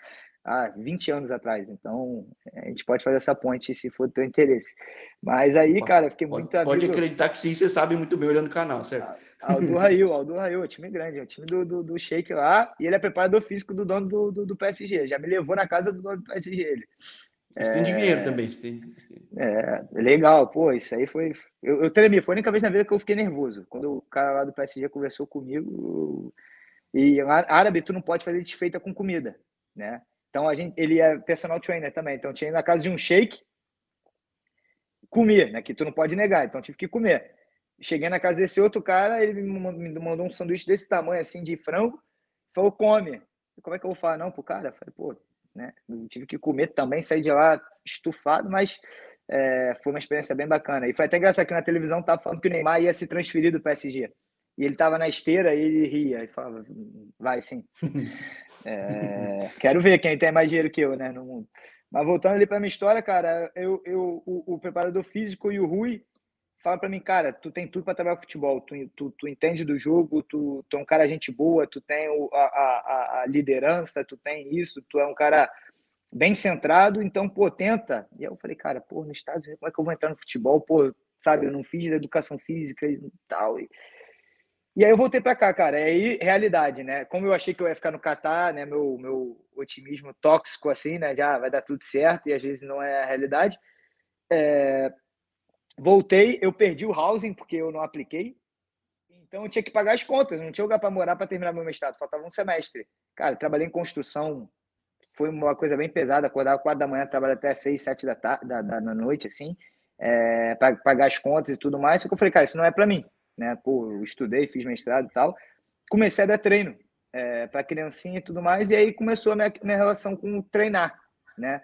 há 20 anos atrás. Então, a gente pode fazer essa ponte se for do teu interesse. Mas aí, cara, fiquei muito Pode, pode acreditar que sim, você sabe muito bem olhando o canal, certo? Aldo Rail, Aldo Rail, é time grande, é o time do, do, do Sheik lá, e ele é preparador físico do dono do, do, do, PSG. Já me levou na casa do dono do PSG. Ele. Você é... tem dinheiro também. Você tem... É, legal, pô, isso aí foi. Eu, eu tremi, foi a única vez na vida que eu fiquei nervoso. Quando o cara lá do PSG conversou comigo. E árabe, tu não pode fazer desfeita com comida, né? Então a gente, ele é personal trainer também. Então tinha na casa de um shake, comer, né? Que tu não pode negar. Então tive que comer. Cheguei na casa desse outro cara, ele me mandou um sanduíche desse tamanho, assim, de frango. Falou, come. Como é que eu vou falar não pro cara? Falei, pô, né? Tive que comer também, sair de lá estufado, mas é, foi uma experiência bem bacana. E foi até engraçado que na televisão tava falando que o Neymar ia se transferir do PSG. E ele tava na esteira e ele ria e falava, vai sim. é, quero ver quem tem mais dinheiro que eu, né, no mundo. Mas voltando ali para minha história, cara, eu, eu o, o preparador físico e o Rui fala para mim, cara, tu tem tudo para trabalhar futebol, tu, tu, tu, entende do jogo, tu, tu é um cara gente boa, tu tem a, a, a, liderança, tu tem isso, tu é um cara bem centrado, então, pô, tenta. E eu falei, cara, pô, nos Estados Unidos, como é que eu vou entrar no futebol? Pô, sabe, eu não fiz educação física e tal. E, e aí eu voltei para cá, cara. É aí, realidade, né? Como eu achei que eu ia ficar no Catar, né? Meu, meu otimismo tóxico, assim, né? Já vai dar tudo certo e às vezes não é a realidade. É, Voltei, eu perdi o housing porque eu não apliquei. Então eu tinha que pagar as contas, não tinha lugar para morar para terminar meu mestrado, faltava um semestre. Cara, trabalhei em construção, foi uma coisa bem pesada, acordava quatro da manhã, trabalhava até seis, sete da, tarde, da, da, da noite, assim, é, para pagar as contas e tudo mais. Só que eu falei, cara, isso não é para mim, né? Pô, eu estudei, fiz mestrado e tal. Comecei a dar treino é, para criancinha e tudo mais, e aí começou a minha, minha relação com treinar, né?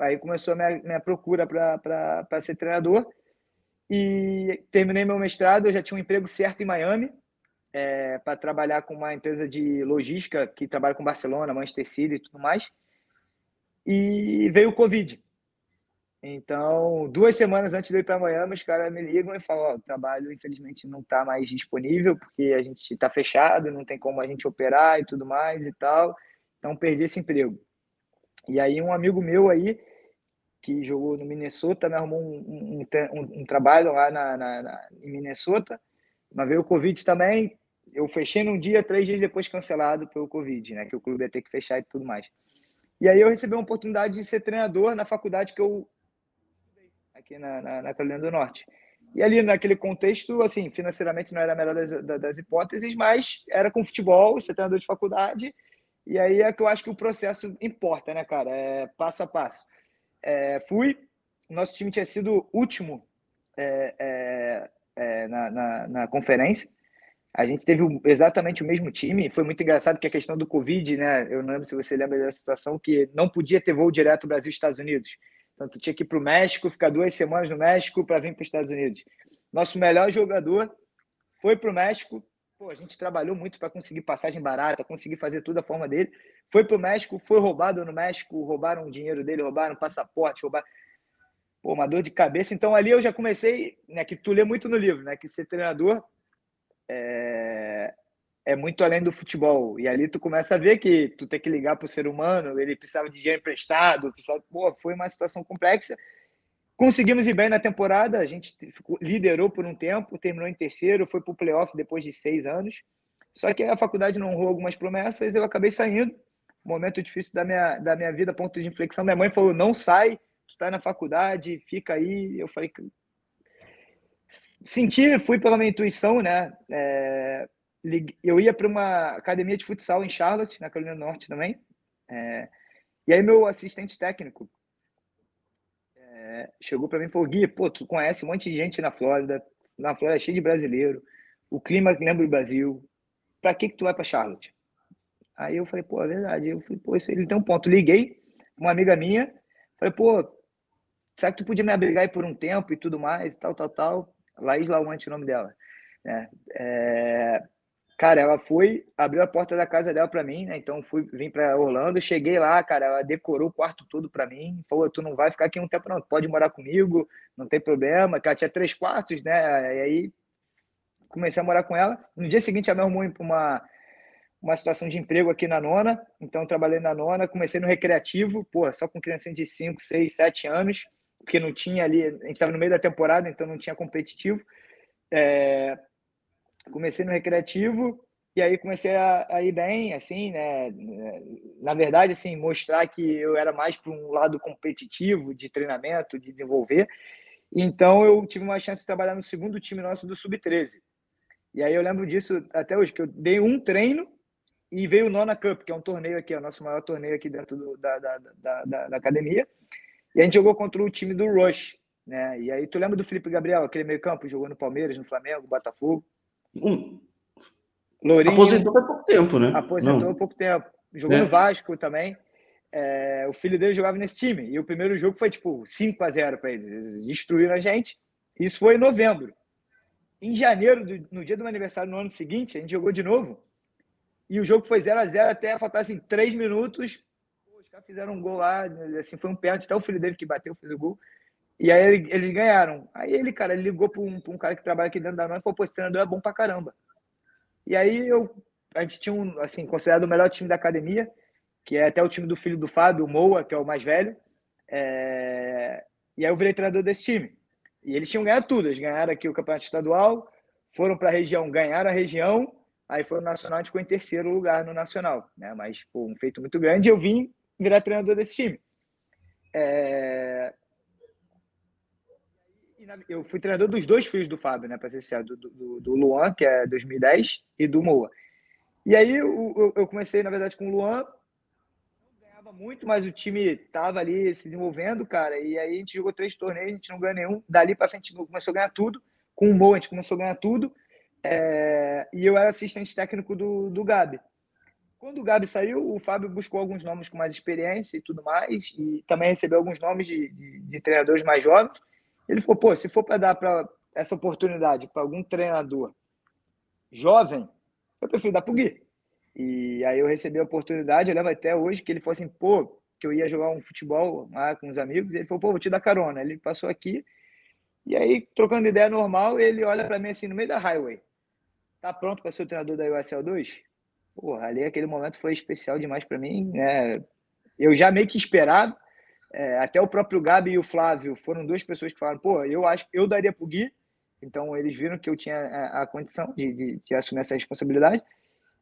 Aí começou a minha, minha procura para ser treinador. E terminei meu mestrado, eu já tinha um emprego certo em Miami, é, para trabalhar com uma empresa de logística que trabalha com Barcelona, Manchester City e tudo mais. E veio o Covid. Então, duas semanas antes de eu ir para Miami, os caras me ligam e falam: Ó, o trabalho, infelizmente, não está mais disponível, porque a gente está fechado, não tem como a gente operar e tudo mais e tal. Então, perdi esse emprego. E aí, um amigo meu aí que jogou no Minnesota, me arrumou um, um, um, um trabalho lá na, na, na, em Minnesota, mas veio o Covid também. Eu fechei num dia, três dias depois cancelado pelo Covid, né? Que o clube ia ter que fechar e tudo mais. E aí eu recebi uma oportunidade de ser treinador na faculdade que eu aqui na, na, na Carolina do Norte. E ali naquele contexto, assim, financeiramente não era a melhor das, das hipóteses, mas era com futebol, ser treinador de faculdade. E aí é que eu acho que o processo importa, né, cara? É passo a passo. É, fui, nosso time tinha sido último é, é, é, na, na, na, conferência. A gente teve exatamente o mesmo time. Foi muito engraçado que a questão do Covid, né? Eu não lembro se você lembra dessa situação, que não podia ter voo direto Brasil Estados Unidos. Então, tu tinha que ir para o México, ficar duas semanas no México para vir para os Estados Unidos. Nosso melhor jogador foi para o México. Pô, a gente trabalhou muito para conseguir passagem barata, conseguir fazer tudo da forma dele. Foi para o México, foi roubado no México, roubaram o dinheiro dele, roubaram o passaporte, roubaram. Pô, uma dor de cabeça. Então ali eu já comecei, né, que tu lê muito no livro, né, que ser treinador é, é muito além do futebol. E ali tu começa a ver que tu tem que ligar para o ser humano, ele precisava de dinheiro emprestado, precisava... Pô, foi uma situação complexa. Conseguimos ir bem na temporada, a gente liderou por um tempo, terminou em terceiro, foi para o playoff depois de seis anos. Só que a faculdade não honrou algumas promessas, eu acabei saindo momento difícil da minha, da minha vida, ponto de inflexão. Minha mãe falou: não sai, tu tá na faculdade, fica aí. Eu falei: senti, fui pela minha intuição, né? É, eu ia para uma academia de futsal em Charlotte, na Carolina do Norte também. É, e aí, meu assistente técnico é, chegou para mim e falou: Gui, pô, tu conhece um monte de gente na Flórida, na Flórida é cheio de brasileiro, o clima lembra o Brasil. Para que, que tu vai para Charlotte? Aí eu falei, pô, é verdade. Eu falei, pô, ele tem um ponto. Liguei, uma amiga minha, falei, pô, será que tu podia me abrigar aí por um tempo e tudo mais, tal, tal, tal. Laís Lawante, o nome dela. É, é... Cara, ela foi, abriu a porta da casa dela para mim, né? Então fui, vim para Orlando, cheguei lá, cara, ela decorou o quarto todo para mim, falou: "Tu não vai ficar aqui um tempo não, pode morar comigo, não tem problema". Que ela tinha três quartos, né? E aí comecei a morar com ela. No dia seguinte ela me arrumou uma uma situação de emprego aqui na nona, então trabalhei na nona, comecei no recreativo, pô, só com criancinha de 5, 6, 7 anos, porque não tinha ali, a gente estava no meio da temporada, então não tinha competitivo. É, comecei no recreativo e aí comecei a, a, ir bem, assim, né? Na verdade, assim, mostrar que eu era mais para um lado competitivo, de treinamento, de desenvolver. Então eu tive uma chance de trabalhar no segundo time nosso do Sub-13. E aí eu lembro disso até hoje, que eu dei um treino e veio o Nona Cup, que é um torneio aqui, é o nosso maior torneio aqui dentro do, da, da, da, da, academia. E a gente jogou contra o time do Rush, né? E aí tu lembra do Felipe Gabriel, aquele meio campo, jogou no Palmeiras, no Flamengo, Botafogo? Um. Lourinho, aposentou há pouco tempo, né? Aposentou há pouco tempo. Jogou é. no Vasco também. É, o filho dele jogava nesse time. E o primeiro jogo foi tipo 5 a 0 para eles. Eles destruíram a gente. Isso foi em novembro. Em janeiro, do, no dia do meu aniversário, no ano seguinte, a gente jogou de novo. E o jogo foi 0 a 0 até faltar assim, 3 minutos. Os caras fizeram um gol lá, assim, foi um pênalti, até o filho dele que bateu, fez o gol. E aí eles ganharam. Aí ele, cara, ele ligou para um, um, cara que trabalha aqui dentro da nós e falou: pô, esse treinador é bom pra caramba. E aí eu, a gente tinha um, assim, considerado o melhor time da academia, que é até o time do filho do Fábio, o Moa, que é o mais velho. É... E aí eu virei treinador desse time. E eles tinham ganhado tudo. Eles ganharam aqui o campeonato estadual, foram para a região, ganharam a região Aí foi no Nacional, a gente ficou em terceiro lugar no Nacional, né? Mas pô, um feito muito grande. Eu vim virar treinador desse time. É... Eu fui treinador dos dois filhos do Fábio, né? Para ser sincero, do, do, do, Luan, que é 2010, e do Moa. E aí eu, eu comecei, na verdade, com o Luan. Ganhava muito, mas o time tava ali se desenvolvendo, cara. E aí a gente jogou três torneios, a gente não ganhou nenhum. Dali para frente começou a ganhar tudo. Com o Moa a gente começou a ganhar tudo. É, e eu era assistente técnico do, do Gabi. Quando o Gabi saiu, o Fábio buscou alguns nomes com mais experiência e tudo mais, e também recebeu alguns nomes de, de, de treinadores mais jovens. Ele falou: pô, se for para dar pra, essa oportunidade para algum treinador jovem, eu prefiro dar para o Gui. E aí eu recebi a oportunidade, eu lembro até hoje que ele falou assim: pô, que eu ia jogar um futebol lá com os amigos, ele falou: pô, vou te dar carona. Ele passou aqui, e aí, trocando ideia normal, ele olha para mim assim no meio da highway. Tá pronto para ser o treinador da USL 2? Porra, ali aquele momento foi especial demais para mim. Né? Eu já meio que esperava. É, até o próprio Gabi e o Flávio foram duas pessoas que falaram: pô, eu acho eu daria pro Gui. Então eles viram que eu tinha a, a condição de, de, de, assumir essa responsabilidade.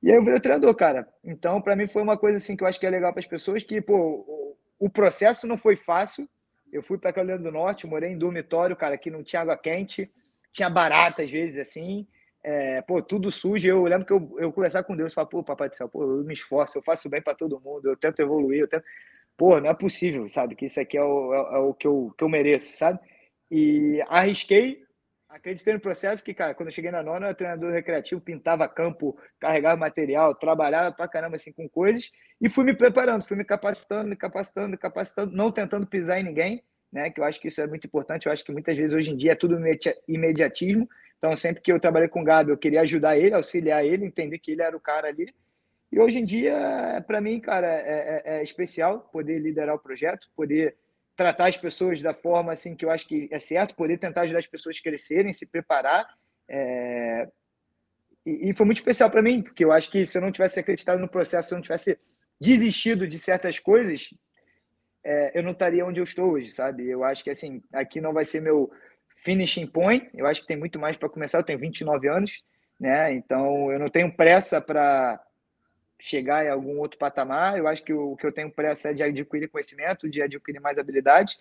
E aí eu virei treinador, cara. Então, para mim foi uma coisa assim que eu acho que é legal para as pessoas que, pô, o, o processo não foi fácil. Eu fui para Carolina do Norte, morei em dormitório, cara, que não tinha água quente, tinha barata às vezes assim é, pô, tudo sujo. Eu lembro que eu, eu conversar com Deus e falar, pô, papai do céu, pô, eu me esforço, eu faço bem para todo mundo, eu tento evoluir, eu tento. Pô, não é possível, sabe? Que isso aqui é o, é, é o que, eu, que eu mereço, sabe? E arrisquei, acreditei no processo que, cara, quando eu cheguei na nona, eu era treinador recreativo, pintava campo, carregava material, trabalhava pra caramba assim com coisas e fui me preparando, fui me capacitando, me capacitando, me capacitando, não tentando pisar em ninguém, né? Que eu acho que isso é muito importante. Eu acho que muitas vezes hoje em dia é tudo imediatismo. Então, sempre que eu trabalhei com o Gabi, eu queria ajudar ele, auxiliar ele, entender que ele era o cara ali. E hoje em dia, para mim, cara, é, é, é, especial poder liderar o projeto, poder tratar as pessoas da forma assim que eu acho que é certo, poder tentar ajudar as pessoas a crescerem, se preparar. É... E, e, foi muito especial para mim, porque eu acho que se eu não tivesse acreditado no processo, se eu não tivesse desistido de certas coisas, é, eu não estaria onde eu estou hoje, sabe? Eu acho que assim, aqui não vai ser meu finishing point. Eu acho que tem muito mais para começar. Eu tenho 29 anos, né? Então eu não tenho pressa para chegar em algum outro patamar. Eu acho que o que eu tenho pressa é de adquirir conhecimento, de adquirir mais habilidade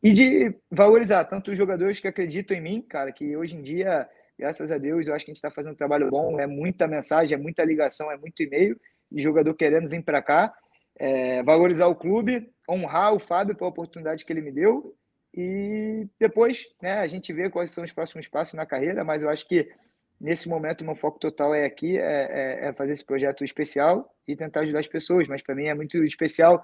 e de valorizar tanto os jogadores que acreditam em mim, cara, que hoje em dia, graças a Deus, eu acho que a gente está fazendo um trabalho bom. É muita mensagem, é muita ligação, é muito e-mail de jogador querendo vir para cá. É, valorizar o clube, honrar o Fábio pela oportunidade que ele me deu e depois, né, a gente vê quais são os próximos passos na carreira, mas eu acho que nesse momento meu foco total é aqui, é, é, é fazer esse projeto especial e tentar ajudar as pessoas. Mas para mim é muito especial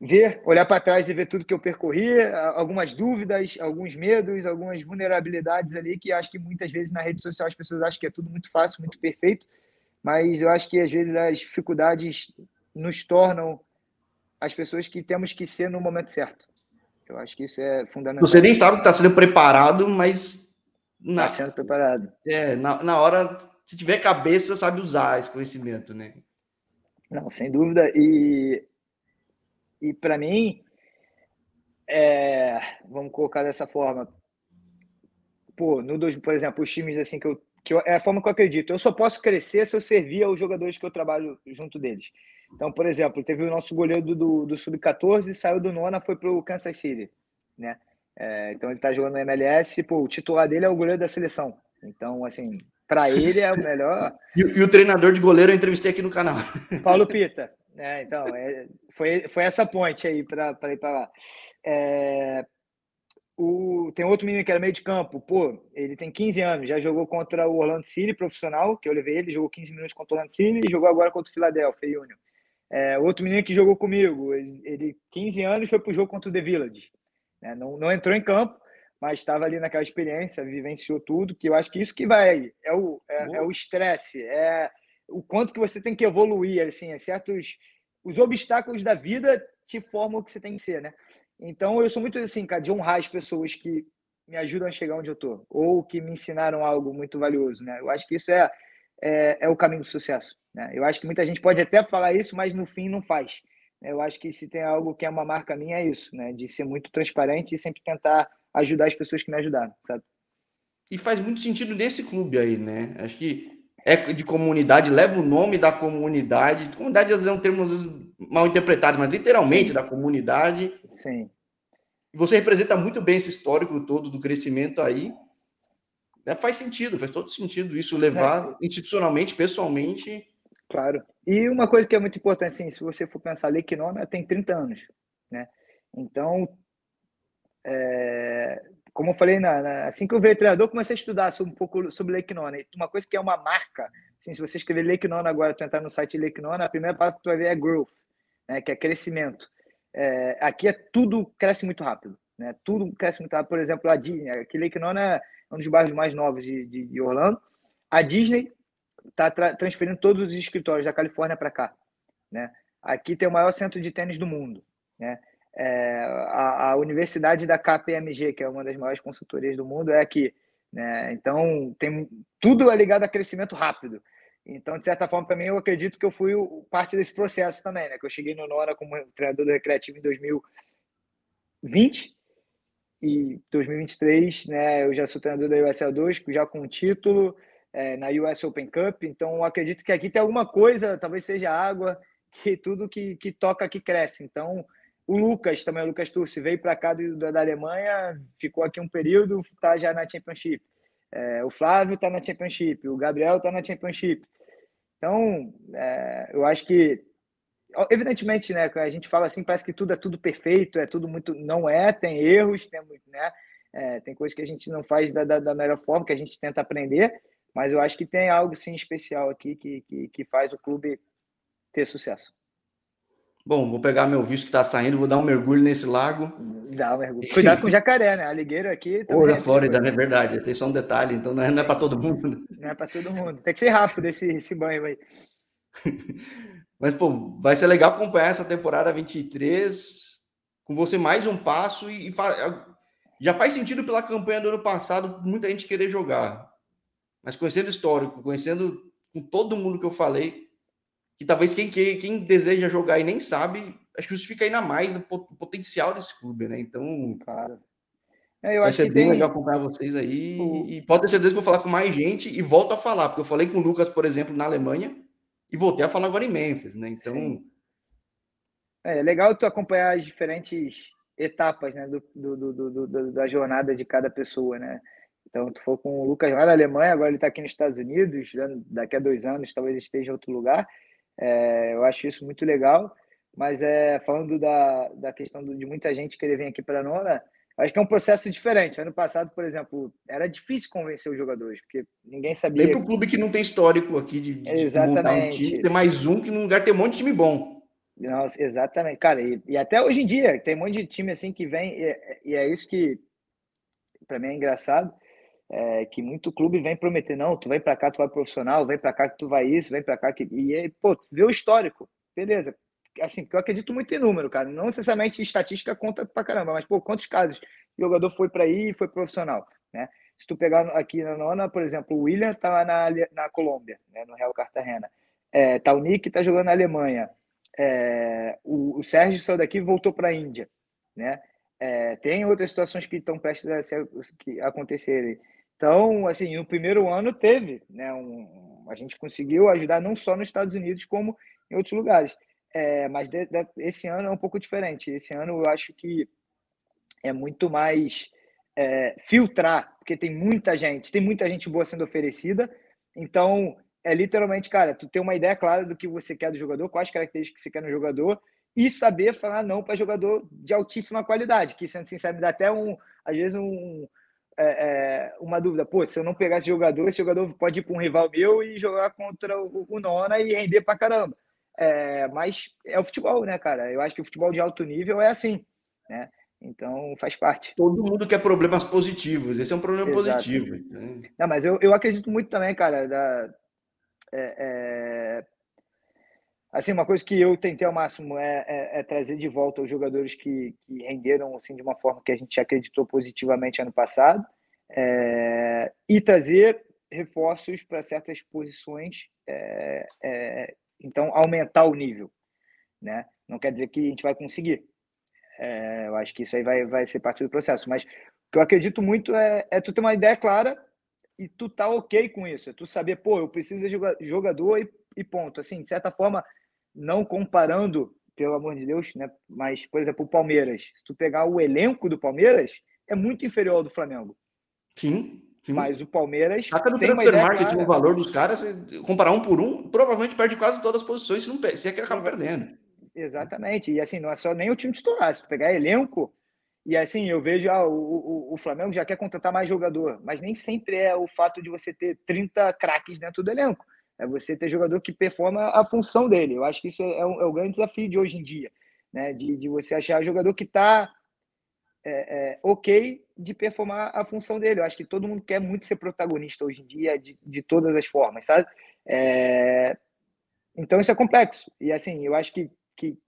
ver, olhar para trás e ver tudo que eu percorri, algumas dúvidas, alguns medos, algumas vulnerabilidades ali que acho que muitas vezes na rede social as pessoas acham que é tudo muito fácil, muito perfeito, mas eu acho que às vezes as dificuldades nos tornam as pessoas que temos que ser no momento certo. Eu acho que isso é fundamental. Você nem sabe que está sendo preparado, mas. Está sendo preparado. É, na, na hora, se tiver cabeça, sabe usar esse conhecimento, né? Não, sem dúvida. E, e para mim, é, vamos colocar dessa forma. Pô, no dois, por exemplo, os times assim que eu, que eu, é a forma que eu acredito. Eu só posso crescer se eu servir aos jogadores que eu trabalho junto deles. Então, por exemplo, teve o nosso goleiro do, do Sub-14, saiu do Nona, foi para o Kansas City, né? É, então ele está jogando no MLS, pô, o titular dele é o goleiro da seleção. Então, assim, para ele é o melhor. e, e, o treinador de goleiro eu entrevistei aqui no canal. Paulo Pita. É, então, é, foi, foi essa ponte aí para ir para lá. É, o, tem outro menino que era meio de campo, pô, ele tem 15 anos, já jogou contra o Orlando City profissional, que eu levei ele, jogou 15 minutos contra o Orlando City e jogou agora contra o Philadelphia Union. É, outro menino que jogou comigo, ele, ele 15 anos foi para o jogo contra o The Village. Né? Não, não entrou em campo, mas estava ali naquela experiência, vivenciou tudo, que eu acho que isso que vai aí, é o é, é o estresse, é o quanto que você tem que evoluir, assim, é certos os obstáculos da vida te formam o que você tem que ser, né? Então eu sou muito assim, cara, de honrar as pessoas que me ajudam a chegar onde eu tô, ou que me ensinaram algo muito valioso, né? Eu acho que isso é, é, é o caminho do sucesso. Né? Eu acho que muita gente pode até falar isso, mas no fim não faz. Eu acho que se tem algo que é uma marca minha é isso, né? De ser muito transparente e sempre tentar ajudar as pessoas que me ajudaram, sabe? E faz muito sentido nesse clube aí, né? Acho que é de comunidade, leva o nome da comunidade. Comunidade às vezes é um termo vezes, mal interpretado, mas literalmente Sim. da comunidade. Sim. Você representa muito bem esse histórico todo do crescimento aí. É, faz sentido, faz todo sentido isso levar é. institucionalmente, pessoalmente Claro. E uma coisa que é muito importante, assim, se você for pensar, Lake Nona tem 30 anos, né? Então, é, como eu falei, na, na, assim que eu virei treinador, comecei a estudar sobre, um pouco sobre Lake Nona. Uma coisa que é uma marca, assim, se você escrever Lake Nona agora, tu entrar no site Lake Nona, a primeira palavra que tu vai ver é growth, né? Que é crescimento. É, aqui é tudo cresce muito rápido, né? Tudo cresce muito rápido. Por exemplo, a Disney, aqui Lake Nona é um dos bairros mais novos de, de, de Orlando. A Disney está tra transferindo todos os escritórios da Califórnia para cá. Né? Aqui tem o maior centro de tênis do mundo. Né? É, a, a, Universidade da KPMG, que é uma das maiores consultorias do mundo, é aqui. Né? Então, tem tudo é ligado a crescimento rápido. Então, de certa forma, para mim, eu acredito que eu fui parte desse processo também, né? Que eu cheguei no Nora como treinador do Recreativo em 2020 e 2023, né? Eu já sou treinador da USL 2, já com título, é, na US Open Cup. Então, acredito que aqui tem alguma coisa, talvez seja água, que tudo que, que toca aqui cresce. Então, o Lucas também, o Lucas Turci, veio para cá do, da Alemanha, ficou aqui um período, está já na Championship. É, o Flávio está na Championship, o Gabriel está na Championship. Então, é, eu acho que, evidentemente, né, a gente fala assim, parece que tudo é tudo perfeito, é tudo muito. Não é, tem erros, tem, né, é, tem coisas que a gente não faz da, da, da melhor forma, que a gente tenta aprender, mas eu acho que tem algo sim especial aqui que, que, que faz o clube ter sucesso. Bom, vou pegar meu visto que está saindo, vou dar um mergulho nesse lago. Dá um mergulho. Cuidado com o jacaré, né? A ligueira aqui. Pô, na é Flórida, não é verdade. Tem só um detalhe, então não é, é para todo mundo. Não é para todo mundo. Tem que ser rápido esse, esse banho aí. Mas, pô, vai ser legal acompanhar essa temporada 23 com você mais um passo e, e já faz sentido pela campanha do ano passado muita gente querer jogar. Mas conhecendo o histórico, conhecendo com todo mundo que eu falei, que talvez quem, quem deseja jogar e nem sabe, acho que justifica ainda mais o potencial desse clube, né? Então, claro. É, eu vai ser bem tem... legal acompanhar vocês aí. O... E pode ter certeza que vou falar com mais gente e volto a falar, porque eu falei com o Lucas, por exemplo, na Alemanha, e voltei a falar agora em Memphis, né? Então. Sim. É, é legal tu acompanhar as diferentes etapas né, do, do, do, do, da jornada de cada pessoa, né? Então, tu for com o Lucas lá na Alemanha, agora ele está aqui nos Estados Unidos, daqui a dois anos talvez esteja em outro lugar. É, eu acho isso muito legal. Mas é, falando da, da questão de muita gente querer vir aqui para a Nona, acho que é um processo diferente. Ano passado, por exemplo, era difícil convencer os jogadores, porque ninguém sabia. Tem para o clube que não tem histórico aqui de, de Exatamente. montar um time, tem mais um que no lugar tem um monte de time bom. Nossa, exatamente. Cara, e, e, até hoje em dia, tem um monte de time assim que vem, e, e é isso que para mim é engraçado, é, que muito clube vem prometer, não, tu vem para cá, tu vai profissional, vem para cá que tu vai isso, vem para cá que. E aí, pô, vê o histórico, beleza. Assim, porque eu acredito muito em número, cara. Não necessariamente estatística conta pra caramba, mas, pô, quantos casos o jogador foi para aí e foi profissional, né? Se tu pegar aqui na nona, por exemplo, o William tá na, na Colômbia, né, no Real Cartagena. É, tá o Nick tá jogando na Alemanha. É, o, o Sérgio saiu daqui e voltou para a Índia, né? É, tem outras situações que estão prestes a, que acontecerem. Então, assim, no primeiro ano teve, né? Um, a gente conseguiu ajudar não só nos Estados Unidos como em outros lugares. É, mas de, de, esse ano é um pouco diferente. Esse ano eu acho que é muito mais é, filtrar, porque tem muita gente, tem muita gente boa sendo oferecida. Então, é literalmente, cara, tu ter uma ideia clara do que você quer do jogador, quais características que você quer no jogador e saber falar não para jogador de altíssima qualidade, que sendo sincero me dá até um, às vezes um é, é, uma dúvida, pô, se eu não pegar esse jogador, esse jogador pode ir para um rival meu e jogar contra o, o Nona e render para caramba. É, mas é o futebol, né, cara? Eu acho que o futebol de alto nível é assim, né? Então faz parte. Todo mundo quer problemas positivos. Esse é um problema Exato. positivo. Né? Não, mas eu, eu acredito muito também, cara, da, é, é, assim, uma coisa que eu tentei ao máximo é, é, é, trazer de volta os jogadores que, que renderam assim de uma forma que a gente acreditou positivamente ano passado é, e trazer reforços para certas posições, é, é, então aumentar o nível, né? Não quer dizer que a gente vai conseguir. eu acho que isso aí vai, vai ser parte do processo, mas o que eu acredito muito é, é tu ter uma ideia clara e tu tá ok com isso. É tu saber, pô, eu preciso de jogador e, e ponto. Assim, de certa forma, não comparando, pelo amor de Deus, né? Mas, por exemplo, o Palmeiras. Se tu pegar o elenco do Palmeiras, é muito inferior ao do Flamengo. Sim. sim. Mas o Palmeiras. Até no transfer market, o valor dos caras, comparar um por um, provavelmente perde quase todas as posições, se, não, se é que acaba perdendo. Exatamente. E assim, não é só nem o time titular. Se tu pegar elenco, e assim, eu vejo ah, o, o, o, Flamengo já quer contratar mais jogador, mas nem sempre é o fato de você ter 30 craques dentro do elenco. É você ter jogador que performa a função dele. Eu acho que isso é, um, é o grande desafio de hoje em dia, né? De, de você achar jogador que está é, é, ok de performar a função dele. Eu acho que todo mundo quer muito ser protagonista hoje em dia, de, de todas as formas, sabe? É... Então isso é complexo. E assim, eu acho que, que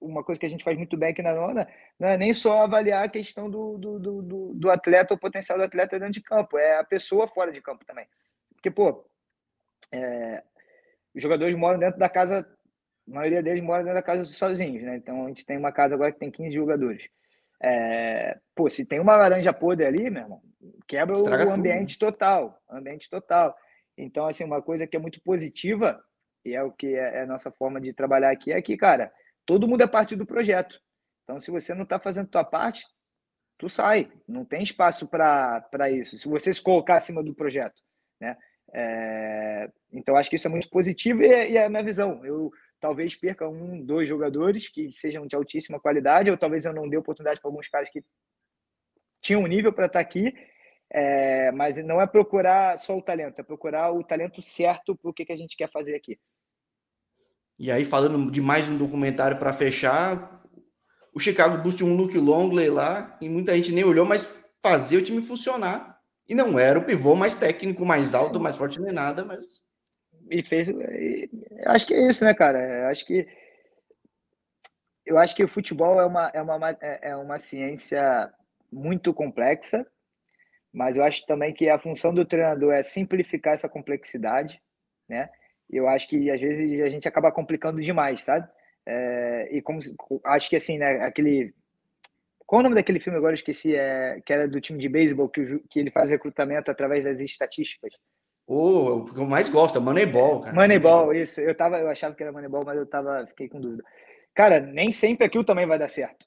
uma coisa que a gente faz muito bem aqui na nona não é nem só avaliar a questão do, do, do, do atleta, o potencial do atleta dentro de campo, é a pessoa fora de campo também. Porque, pô, é, os jogadores moram dentro da casa, a maioria deles mora dentro da casa sozinhos, né? Então a gente tem uma casa agora que tem 15 jogadores. É, pô, se tem uma laranja podre ali, meu irmão, quebra Estraga o ambiente tudo. total, ambiente total. Então, assim, uma coisa que é muito positiva, e é o que é, é a nossa forma de trabalhar aqui, é que, cara, todo mundo é parte do projeto. Então, se você não está fazendo tua parte, tu sai. Não tem espaço para isso. Se você se colocar acima do projeto, né? É, então, acho que isso é muito positivo e é, e é a minha visão. Eu talvez perca um, dois jogadores que sejam de altíssima qualidade, ou talvez eu não dê oportunidade para alguns caras que tinham um nível para estar tá aqui, é, mas não é procurar só o talento, é procurar o talento certo para o que, que a gente quer fazer aqui. E aí, falando de mais um documentário para fechar, o Chicago Bulls tinha um Luke Longley lá, e muita gente nem olhou, mas fazia o time funcionar. E não era o pivô mais técnico, mais alto, mais forte nem nada, mas. E fez. Acho que é isso, né, cara? Acho que. Eu acho que o futebol é uma, é uma, é, é uma ciência muito complexa, mas eu acho também que a função do treinador é simplificar essa complexidade, né? Eu acho que às vezes a gente acaba complicando demais, sabe? É, e como acho que assim, né, aquele qual o nome daquele filme agora? Eu esqueci, é, que era do time de beisebol, que, que ele faz recrutamento através das estatísticas. O que eu mais gosto, é Moneyball, cara. Moneyball, isso. Eu, tava, eu achava que era Moneyball, mas eu tava, fiquei com dúvida. Cara, nem sempre aquilo também vai dar certo.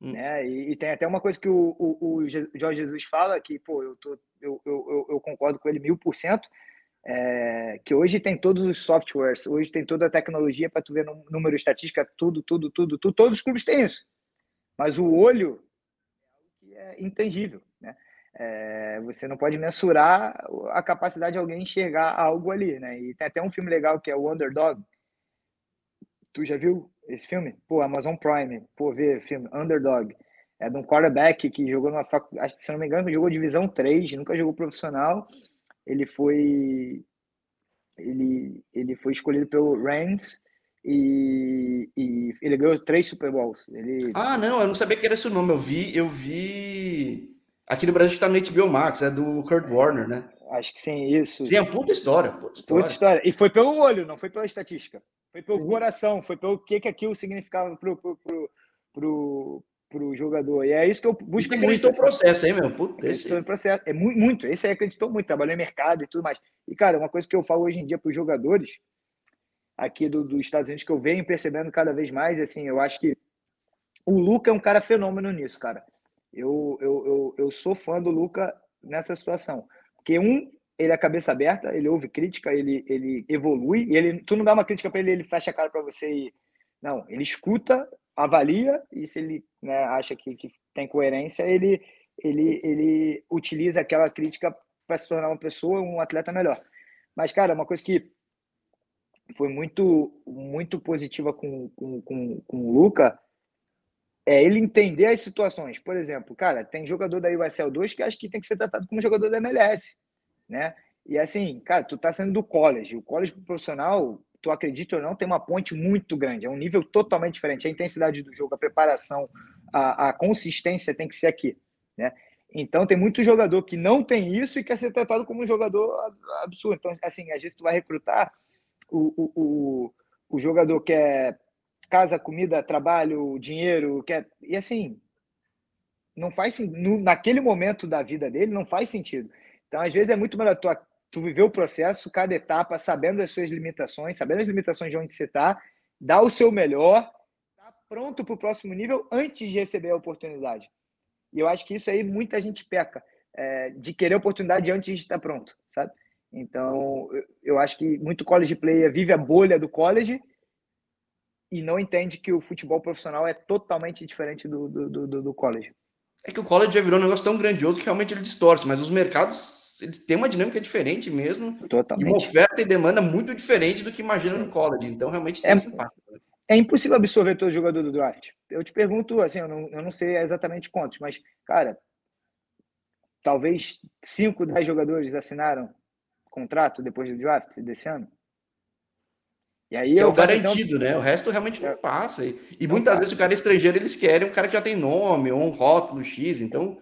Hum. Né? E, e, tem até uma coisa que o, o, o Jorge Jesus fala, que, pô, eu, tô, eu, eu, eu concordo com ele mil por cento, é, que hoje tem todos os softwares, hoje tem toda a tecnologia para tu ver número estatística, tudo, tudo, tudo, tudo, todos os clubes têm isso. Mas o olho é é intangível, né? É, você não pode mensurar a capacidade de alguém enxergar algo ali, né? E tem até um filme legal que é o Underdog. Tu já viu? esse filme? Pô, Amazon Prime. Pô, ver filme Underdog. É de um quarterback que jogou numa faculdade, se não me engano, jogou divisão 3, nunca jogou profissional. Ele foi ele, ele foi escolhido pelo Rams e, e ele ganhou três Super Bowls. Ele... Ah, não, eu não sabia que era esse o nome. Eu vi, eu vi. Aqui no Brasil está no HBO Max, é do Kurt Warner, né? Acho que sim, isso. Sim, é uma puta história, puta história. Puta história. E foi pelo olho, não foi pela estatística. Foi pelo uhum. coração, foi pelo que, que aquilo significava pro, pro, pro, pro, pro jogador. E é isso que eu busco muito. acreditou no processo, hein, meu? Puta, esse... no processo. É muito, muito. Esse aí acreditou muito, trabalhou em mercado e tudo mais. E, cara, uma coisa que eu falo hoje em dia para os jogadores aqui do, dos Estados Unidos que eu venho percebendo cada vez mais, assim, eu acho que o Luca é um cara fenômeno nisso, cara. Eu, eu, eu, eu sou fã do Luca nessa situação. Porque, um, ele é cabeça aberta, ele ouve crítica, ele, ele evolui, e ele, tu não dá uma crítica para ele, ele fecha a cara para você e. Não, ele escuta, avalia, e se ele né, acha que, que tem coerência, ele, ele, ele utiliza aquela crítica para se tornar uma pessoa, um atleta melhor. Mas, cara, uma coisa que foi muito muito positiva com, com, com, com o Luca é ele entender as situações. Por exemplo, cara, tem jogador da USL 2 que acho que tem que ser tratado como jogador da MLS, né? E assim, cara, tu tá sendo do college. O college profissional, tu acredita ou não, tem uma ponte muito grande. É um nível totalmente diferente. A intensidade do jogo, a preparação, a, a consistência tem que ser aqui, né? Então tem muito jogador que não tem isso e quer ser tratado como um jogador absurdo. Então, assim, às vezes tu vai recrutar o, o, o, o jogador quer casa, comida, trabalho, dinheiro, quer. E assim, não faz no, naquele momento da vida dele, não faz sentido. Então, às vezes, é muito melhor tu, tu viver o processo, cada etapa, sabendo as suas limitações, sabendo as limitações de onde você está, dar o seu melhor, tá pronto para o próximo nível antes de receber a oportunidade. E eu acho que isso aí muita gente peca, é, de querer oportunidade antes de estar pronto, sabe? Então, eu acho que muito college player vive a bolha do college e não entende que o futebol profissional é totalmente diferente do, do, do, do college. É que o college já virou um negócio tão grandioso que realmente ele distorce, mas os mercados eles têm uma dinâmica diferente mesmo. Totalmente. E uma oferta e demanda muito diferente do que imagina no college. Então, realmente tem é, esse impacto. Né? É impossível absorver todo jogador do draft. Eu te pergunto, assim, eu não, eu não sei exatamente quantos, mas, cara, talvez 5, 10 jogadores assinaram contrato depois do draft desse ano? E aí é o garantido, né? O resto realmente não é. passa. E, e muitas passa. vezes o cara é estrangeiro, eles querem um cara que já tem nome, ou um rótulo X, então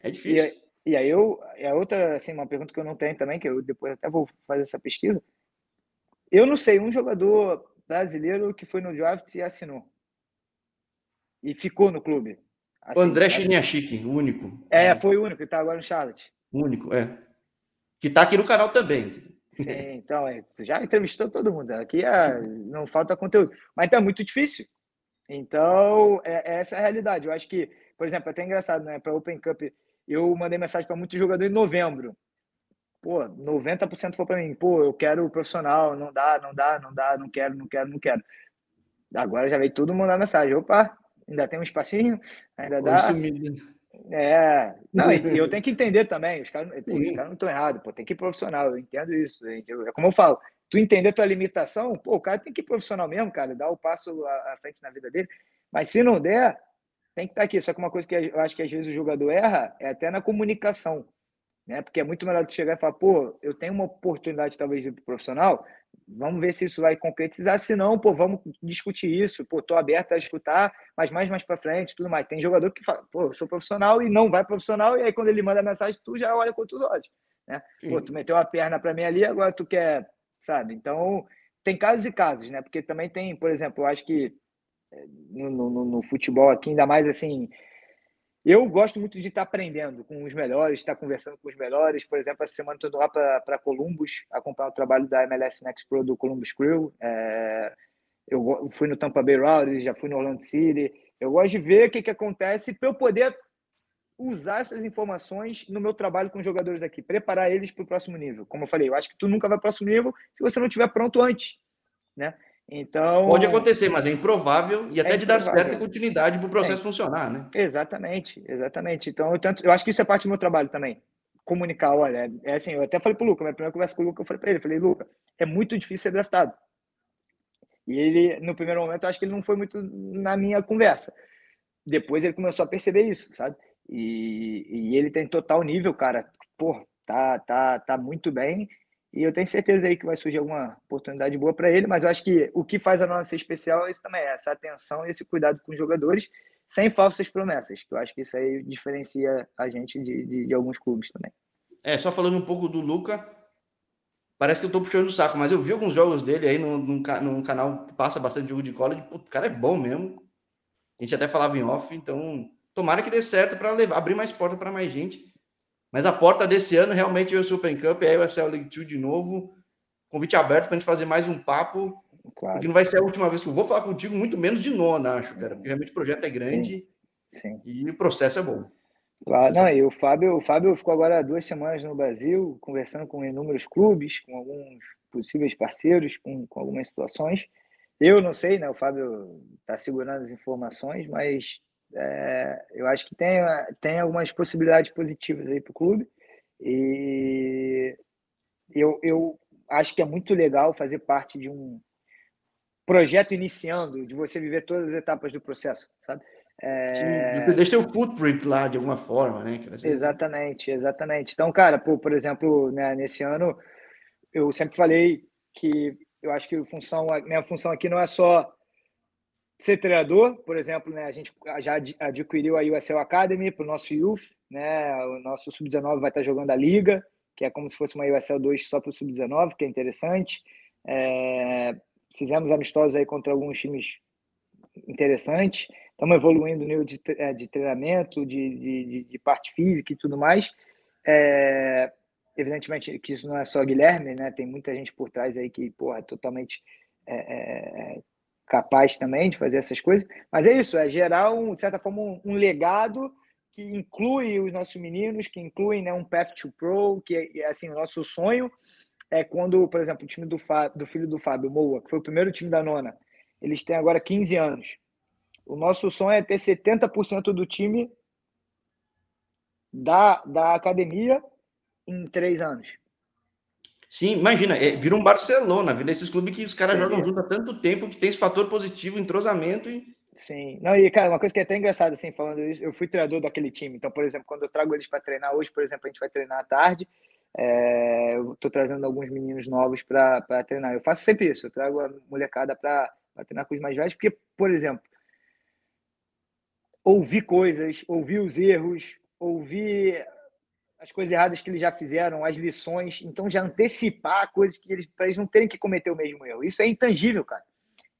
é difícil. E, e aí eu, é outra, assim, uma pergunta que eu não tenho também, que eu depois até vou fazer essa pesquisa. Eu não sei um jogador brasileiro que foi no draft e assinou. E ficou no clube. Assim, o André Chiniachique, o único. É, foi o único, que tá agora no Charlotte. Único, é que está aqui no canal também. Sim, então, é, já entrevistou todo mundo. Aqui é, não falta conteúdo. Mas então, é muito difícil. Então, é, é essa a realidade. Eu acho que, por exemplo, é até engraçado, né? Para Open Cup, eu mandei mensagem para muitos jogadores em novembro. Pô, 90% foi para mim. Pô, eu quero profissional, não dá, não dá, não dá, não quero, não quero, não quero. Agora já veio todo mundo mandar mensagem. Opa, ainda tem um espacinho? Ainda dá. É, não, e eu tenho que entender também, os caras, os caras não estão errados, pô, tem que ir profissional, eu entendo isso. É como eu falo, tu entender tua limitação, pô, o cara tem que ir profissional mesmo, cara, dar o passo à frente na vida dele. Mas se não der, tem que estar tá aqui. Só que uma coisa que eu acho que às vezes o jogador erra é até na comunicação, né? Porque é muito melhor tu chegar e falar, pô, eu tenho uma oportunidade talvez de ir pro profissional, Vamos ver se isso vai concretizar. Se não, pô, vamos discutir isso. Pô, tô aberto a escutar, mas mais mais para frente, tudo mais. Tem jogador que fala, pô, eu sou profissional e não vai profissional, e aí quando ele manda mensagem, tu já olha com outros olhos, né? Pô, tu meteu a perna para mim ali, agora tu quer, sabe? Então, tem casos e casos, né? Porque também tem, por exemplo, eu acho que eh, no, no, no futebol aqui, ainda mais assim, eu gosto muito de estar aprendendo com os melhores, estar conversando com os melhores. Por exemplo, essa semana estou lá para Columbus, acompanhar o trabalho da MLS Next Pro do Columbus Crew. É, eu fui no Tampa Bay Raw, já fui no Orlando City. Eu gosto de ver o que, que acontece para eu poder usar essas informações no meu trabalho com os jogadores aqui, preparar eles para o próximo nível. Como eu falei, eu acho que tu nunca vai para o próximo nível se você não estiver pronto antes, né? Então. Pode acontecer, mas é improvável e até é de dar certa continuidade para o processo é. funcionar, né? Exatamente, exatamente. Então, eu, tanto, eu acho que isso é parte do meu trabalho também. Comunicar, olha, é, é assim, eu até falei para o Luca, minha primeira conversa com o Luca, eu falei para ele, falei, Luca, é muito difícil ser draftado. E ele, no primeiro momento, eu acho que ele não foi muito na minha conversa. Depois ele começou a perceber isso, sabe? E, e ele tem total nível, cara. Pô, tá, tá, tá muito bem. E eu tenho certeza aí que vai surgir alguma oportunidade boa para ele, mas eu acho que o que faz a nossa especial é isso também, é essa atenção e esse cuidado com os jogadores, sem falsas promessas, que eu acho que isso aí diferencia a gente de, de, de alguns clubes também. É, só falando um pouco do Luca, parece que eu tô puxando o saco, mas eu vi alguns jogos dele aí num, num, num canal que passa bastante jogo de college, o cara é bom mesmo. A gente até falava em off, então tomara que dê certo para abrir mais porta para mais gente. Mas a porta desse ano realmente é o Super Cup, aí vai ser o League 2 de novo. Convite aberto para a gente fazer mais um papo. Claro. Porque não vai ser a última vez que eu vou falar contigo, muito menos de nona, acho, cara. Porque realmente o projeto é grande sim, sim. e o processo é bom. Claro, não, e o Fábio, o Fábio ficou agora duas semanas no Brasil, conversando com inúmeros clubes, com alguns possíveis parceiros, com, com algumas situações. Eu não sei, né? O Fábio está segurando as informações, mas é, eu acho que tem, tem algumas possibilidades positivas aí para o clube. E eu, eu acho que é muito legal fazer parte de um projeto iniciando, de você viver todas as etapas do processo, sabe? É... Deixa o footprint lá de alguma forma, né? Exatamente, exatamente. Então, cara, por, por exemplo, né, nesse ano, eu sempre falei que eu acho que a função, minha função aqui não é só ser treinador, por exemplo, né, a gente já adquiriu a USL Academy para o nosso youth, né, o nosso sub-19 vai estar jogando a liga, que é como se fosse uma USL 2 só para o sub-19, que é interessante. É, fizemos amistosos aí contra alguns times interessantes. Estamos evoluindo o nível de, é, de treinamento, de, de, de, parte física e tudo mais. É, evidentemente que isso não é só Guilherme, né? Tem muita gente por trás aí que, porra, é totalmente é, é, capaz também de fazer essas coisas. Mas é isso, é gerar, um, de certa forma, um, um legado que inclui os nossos meninos, que inclui né, um Path to Pro, que é assim, o nosso sonho é quando, por exemplo, o time do, Fábio, do filho do Fábio, Moa, que foi o primeiro time da nona, eles têm agora 15 anos. O nosso sonho é ter 70% do time da, da academia em três anos. Sim, imagina, é, vira um Barcelona, vira esses clubes que os caras jogam junto há tanto tempo que tem esse fator positivo, entrosamento e. Sim, não, e cara, uma coisa que é até engraçada, assim, falando isso, eu fui treinador daquele time, então, por exemplo, quando eu trago eles para treinar, hoje, por exemplo, a gente vai treinar à tarde, é, eu estou trazendo alguns meninos novos para treinar. Eu faço sempre isso, eu trago a molecada para treinar com os mais velhos, porque, por exemplo, ouvir coisas, ouvir os erros, ouvir as coisas erradas que eles já fizeram, as lições, então já antecipar coisas que eles para eles não terem que cometer o mesmo erro. Isso é intangível, cara.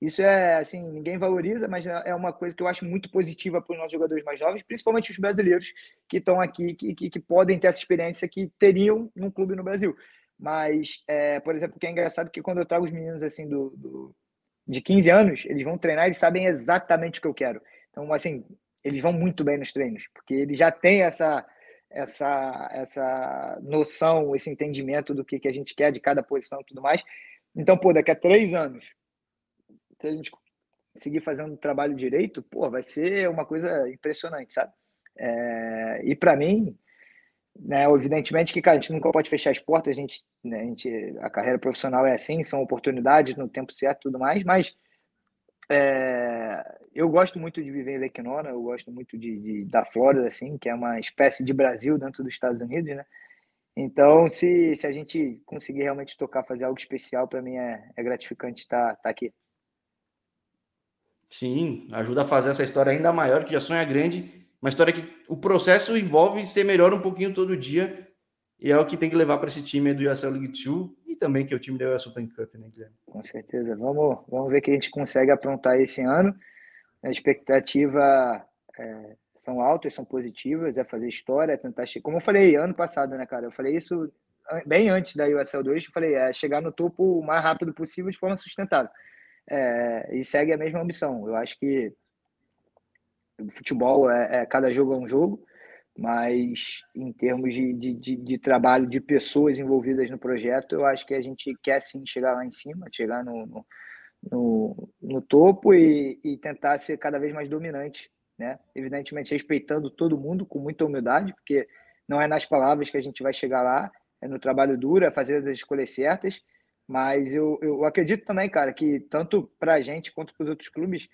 Isso é assim, ninguém valoriza, mas é uma coisa que eu acho muito positiva para os nossos jogadores mais jovens, principalmente os brasileiros que estão aqui, que, que, que, podem ter essa experiência que teriam num clube no Brasil. Mas, é, por exemplo, que é engraçado é que quando eu trago os meninos assim do, do, de 15 anos, eles vão treinar, eles sabem exatamente o que eu quero. Então, assim, eles vão muito bem nos treinos, porque eles já têm essa essa, essa noção, esse entendimento do que, que a gente quer de cada posição e tudo mais. Então, pô, daqui a três anos, se a gente seguir fazendo o trabalho direito, pô, vai ser uma coisa impressionante, sabe? É, e para mim, né, evidentemente que cara, a gente nunca pode fechar as portas, a gente, né, a gente, a carreira profissional é assim, são oportunidades no tempo certo e tudo mais, mas é, eu gosto muito de viver em Lake Nona, eu gosto muito de, de, da Flórida, assim, que é uma espécie de Brasil dentro dos Estados Unidos, né? Então, se, se a gente conseguir realmente tocar, fazer algo especial, para mim é, é gratificante estar tá, tá aqui. Sim, ajuda a fazer essa história ainda maior, que já sonha grande, uma história que o processo envolve ser melhor um pouquinho todo dia, e é o que tem que levar para esse time do USL League 2 e também que é o time da Super Cup, né, Guilherme? Com certeza. Vamos, vamos ver o que a gente consegue aprontar esse ano. A expectativa é, são altas, são positivas, é fazer história, é tentar chegar. Como eu falei ano passado, né, cara? Eu falei isso bem antes da USL 2, eu falei, é chegar no topo o mais rápido possível de forma sustentável. É, e segue a mesma ambição. Eu acho que o futebol é, é, cada jogo é um jogo, mas em termos de, de, de, de, trabalho de pessoas envolvidas no projeto, eu acho que a gente quer sim chegar lá em cima, chegar no, no no, no topo e, e tentar ser cada vez mais dominante, né? Evidentemente respeitando todo mundo com muita humildade, porque não é nas palavras que a gente vai chegar lá, é no trabalho duro, é fazer as escolhas certas, Mas eu, eu acredito também, cara, que tanto para a gente quanto para os outros clubes,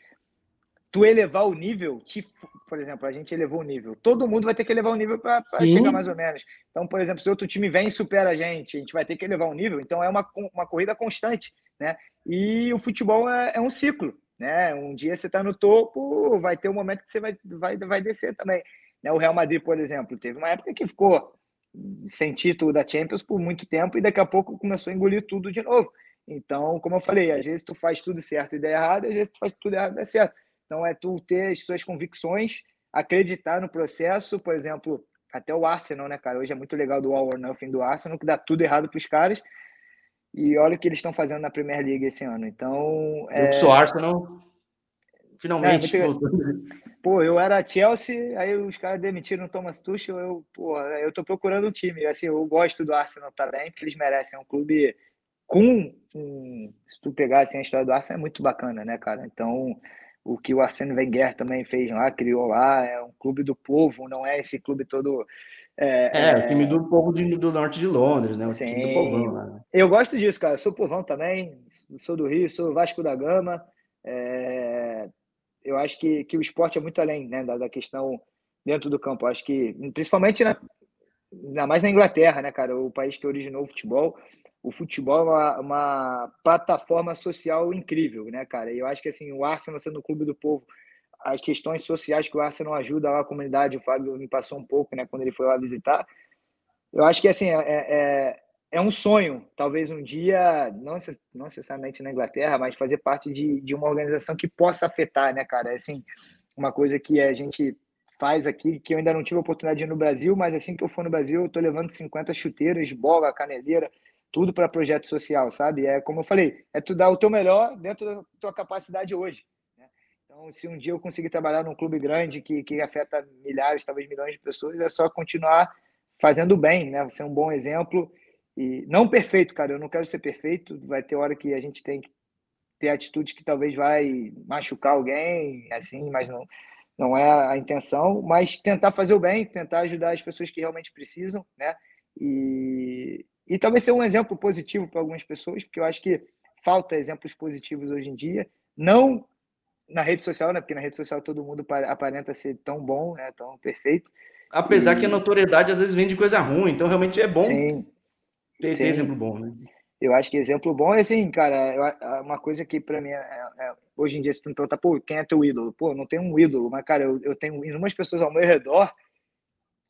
tu elevar o nível, tipo, por exemplo, a gente elevou o nível. Todo mundo vai ter que elevar o nível para chegar mais ou menos. Então, por exemplo, se outro time vem e supera a gente, a gente vai ter que elevar o nível. Então, é uma, uma corrida constante, né? E o futebol é, é um ciclo, né? Um dia você está no topo, vai ter um momento que você vai, vai, vai descer também. Né? O Real Madrid, por exemplo, teve uma época que ficou sem título da Champions por muito tempo e daqui a pouco começou a engolir tudo de novo. Então, como eu falei, às vezes tu faz tudo certo e dá errado, às vezes tu faz tudo errado e dá certo. Então, é tu ter as suas convicções, acreditar no processo, por exemplo, até o Arsenal, né, cara? Hoje é muito legal do All or Nothing do Arsenal, que dá tudo errado para os caras. E olha o que eles estão fazendo na Premier League esse ano. Então. Eu é... sou Arsenal, finalmente. É, muito... Pô, eu era Chelsea, aí os caras demitiram o Thomas Tuchel, eu, pô, eu tô procurando um time. Assim, eu gosto do Arsenal também, porque eles merecem. É um clube com. Um, se tu pegar assim, a história do Arsenal, é muito bacana, né, cara? Então, o que o Arsene Wenger também fez lá, criou lá, é um clube do povo, não é esse clube todo. É, é, é... o time do povo de, do norte de Londres, né? O Sim. time do povão lá. Né? Eu gosto disso, cara. Eu sou povão também, sou do Rio, sou Vasco da Gama. É, eu acho que, que o esporte é muito além né, da, da questão dentro do campo. Eu acho que, principalmente na, ainda mais na Inglaterra, né, cara, o país que originou o futebol, o futebol é uma, uma, plataforma social incrível, né, cara? E eu acho que assim, o Arsenal sendo o clube do povo, as questões sociais que o Arsenal ajuda lá a comunidade, o Fábio me passou um pouco, né, quando ele foi lá visitar. Eu acho que assim, é, é, é um sonho, talvez um dia, não, não necessariamente na Inglaterra, mas fazer parte de, de uma organização que possa afetar, né, cara? Assim, uma coisa que a gente faz aqui, que eu ainda não tive a oportunidade de ir no Brasil, mas assim que eu for no Brasil, eu tô levando 50 chuteiras, bola, caneleira, tudo para projeto social, sabe? É como eu falei, é tu dar o teu melhor dentro da tua capacidade hoje. Né? Então, se um dia eu conseguir trabalhar num clube grande que, que afeta milhares, talvez milhões de pessoas, é só continuar fazendo bem, né? Ser um bom exemplo e não perfeito, cara, eu não quero ser perfeito. Vai ter hora que a gente tem que ter atitude que talvez vai machucar alguém, assim, mas não, não é a intenção. Mas tentar fazer o bem, tentar ajudar as pessoas que realmente precisam, né? E, e talvez ser um exemplo positivo para algumas pessoas, porque eu acho que falta exemplos positivos hoje em dia. Não na rede social, né? Porque na rede social todo mundo aparenta ser tão bom, né? Tão perfeito. Apesar e... que a notoriedade às vezes vem de coisa ruim, então realmente é bom Sim. Tem, tem, exemplo bom, né? Eu acho que exemplo bom é assim, cara, é uma coisa que para mim é, é, é, hoje em dia se tu me perguntar, pô, quem é teu ídolo? Pô, não tenho um ídolo, mas cara, eu, eu tenho inúmeras pessoas ao meu redor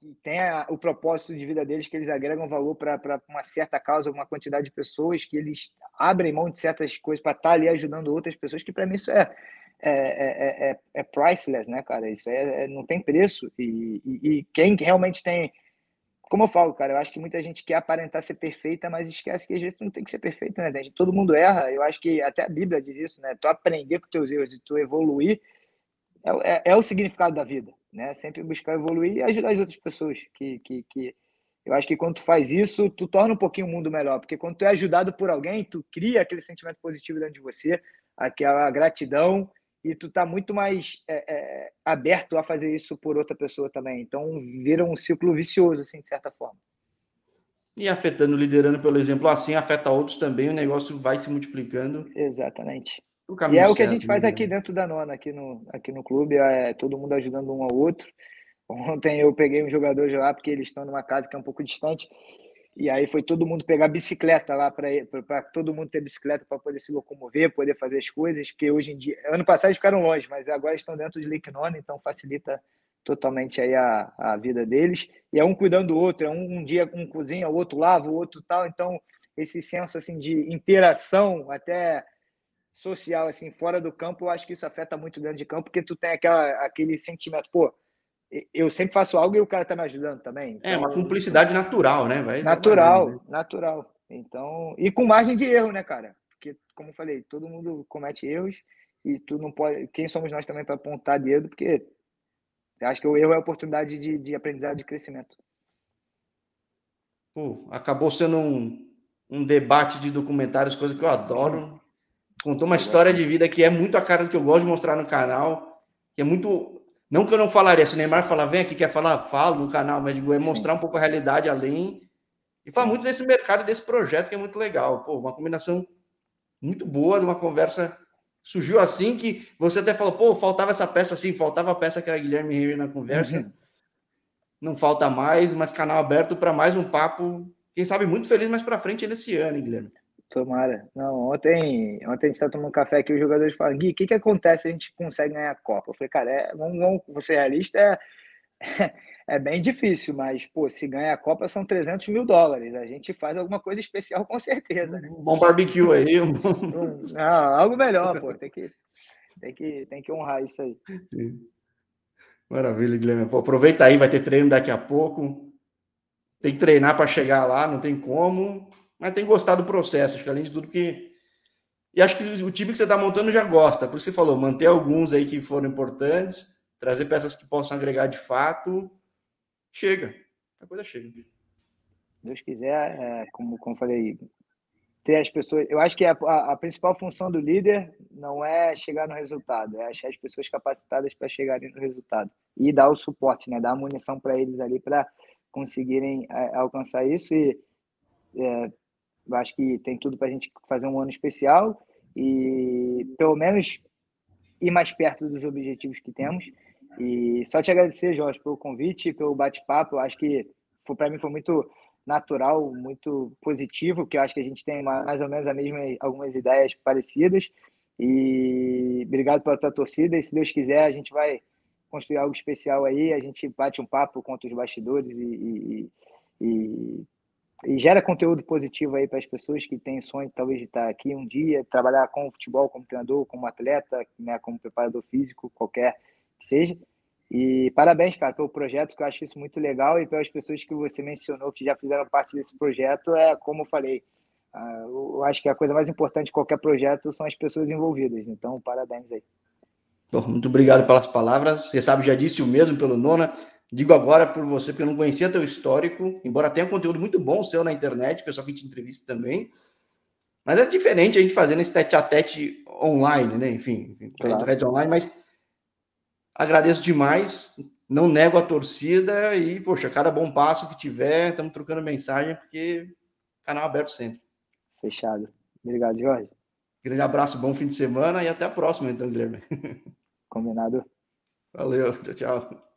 que tem a, o propósito de vida deles que eles agregam valor para uma certa causa, uma quantidade de pessoas que eles abrem mão de certas coisas para estar tá ali ajudando outras pessoas, que para mim isso é é, é, é, é, priceless, né, cara? Isso é, não tem preço. E, e, e quem realmente tem como eu falo, cara, eu acho que muita gente quer aparentar ser perfeita, mas esquece que às vezes tu não tem que ser perfeito, né, gente? Todo mundo erra. Eu acho que até a Bíblia diz isso, né? Tu aprender com teus erros e tu evoluir é, é, é, o significado da vida, né? Sempre buscar evoluir e ajudar as outras pessoas. Que, que, que eu acho que quando tu faz isso, tu torna um pouquinho o mundo melhor, porque quando tu é ajudado por alguém, tu cria aquele sentimento positivo dentro de você, aquela gratidão e tu tá muito mais é, é, aberto a fazer isso por outra pessoa também. Então vira um ciclo vicioso, assim, de certa forma. E afetando, liderando pelo exemplo assim, afeta outros também, o negócio vai se multiplicando. Exatamente. E é o que a gente faz né? aqui dentro da nona, aqui no, aqui no clube, é todo mundo ajudando um ao outro. Ontem eu peguei um jogador de lá, porque eles estão numa casa que é um pouco distante, e aí foi todo mundo pegar bicicleta lá para todo mundo ter bicicleta para poder se locomover, poder fazer as coisas, porque hoje em dia, ano passado ficaram longe, mas agora estão dentro de Lake Nona, então facilita totalmente aí a, a vida deles. E é um cuidando do outro, é um, um dia um cozinha, o outro lava, o outro tal, então esse senso assim de interação até social assim fora do campo, eu acho que isso afeta muito dentro de campo, porque tu tem aquela aquele sentimento, pô, eu sempre faço algo e o cara tá me ajudando também. Então, é uma então, cumplicidade natural, né? Vai natural, né? natural. Então, e com margem de erro, né, cara? Porque, como eu falei, todo mundo comete erros e tu não pode. Quem somos nós também para apontar dedo? Porque eu acho que o erro é a oportunidade de, de aprendizado, de crescimento. Pô, acabou sendo um, um debate de documentários, coisa que eu adoro. Contou uma história de vida que é muito a cara do que eu gosto de mostrar no canal, que é muito não que eu não falaria, se o Neymar falar, vem aqui, quer falar, falo no canal, mas digo, é mostrar um pouco a realidade além. E fala muito desse mercado, desse projeto que é muito legal. Pô, uma combinação muito boa de uma conversa. Surgiu assim que você até falou, pô, faltava essa peça assim, faltava a peça que era Guilherme Henry na conversa. Uhum. Não falta mais, mas canal aberto para mais um papo. Quem sabe muito feliz mais para frente nesse ano, hein, Guilherme? Tomara. Não, ontem, ontem a gente estava tomando café aqui, os jogadores falam, Gui, o que, que acontece se a gente consegue ganhar a Copa? Eu falei, cara, é, vamos, vamos você realista, é, é bem difícil, mas, pô, se ganha a Copa são 300 mil dólares. A gente faz alguma coisa especial com certeza, né? Um bom barbecue aí. Um bom... Não, algo melhor, pô. Tem que, tem que, tem que honrar isso aí. Sim. Maravilha, Guilherme. Pô, aproveita aí, vai ter treino daqui a pouco. Tem que treinar para chegar lá, não tem como. Mas tem que gostar do processo, acho que além de tudo que. E acho que o time que você está montando já gosta. Por isso você falou, manter alguns aí que foram importantes, trazer peças que possam agregar de fato chega. A coisa chega. Deus quiser, é, como, como falei, ter as pessoas. Eu acho que a, a, a, principal função do líder não é chegar no resultado, é achar as pessoas capacitadas para chegarem no resultado e dar o suporte, né? Dar a munição para eles ali para conseguirem é, alcançar isso. E é, eu acho que tem tudo para a gente fazer um ano especial e pelo menos ir mais perto dos objetivos que temos. E só te agradecer, Jorge, pelo convite, pelo bate-papo. Acho que para mim foi muito natural, muito positivo, porque eu acho que a gente tem mais ou menos a mesma, algumas ideias parecidas. E obrigado pela tua torcida. E se Deus quiser, a gente vai construir algo especial aí. A gente bate um papo contra os bastidores e, e, e, e gera conteúdo positivo aí para as pessoas que têm sonho talvez de estar aqui um dia, trabalhar com o futebol como treinador, como atleta, né, como preparador físico, qualquer que seja. E parabéns, cara, pelo projeto, que eu acho isso muito legal, e pelas pessoas que você mencionou que já fizeram parte desse projeto, é como eu falei, ah, eu acho que a coisa mais importante de qualquer projeto são as pessoas envolvidas. Então, parabéns aí. Bom, muito obrigado pelas palavras. Você sabe, já disse o mesmo pelo Nona. Digo agora por você, porque eu não conhecia teu histórico, embora tenha um conteúdo muito bom seu na internet, pessoal que te entrevista também. Mas é diferente a gente fazendo esse tete a tete online, né? Enfim, claro. online, mas Agradeço demais, não nego a torcida e, poxa, cada bom passo que tiver, estamos trocando mensagem, porque canal aberto sempre. Fechado. Obrigado, Jorge. Grande abraço, bom fim de semana e até a próxima, então, Guilherme. Combinado. Valeu, tchau, tchau.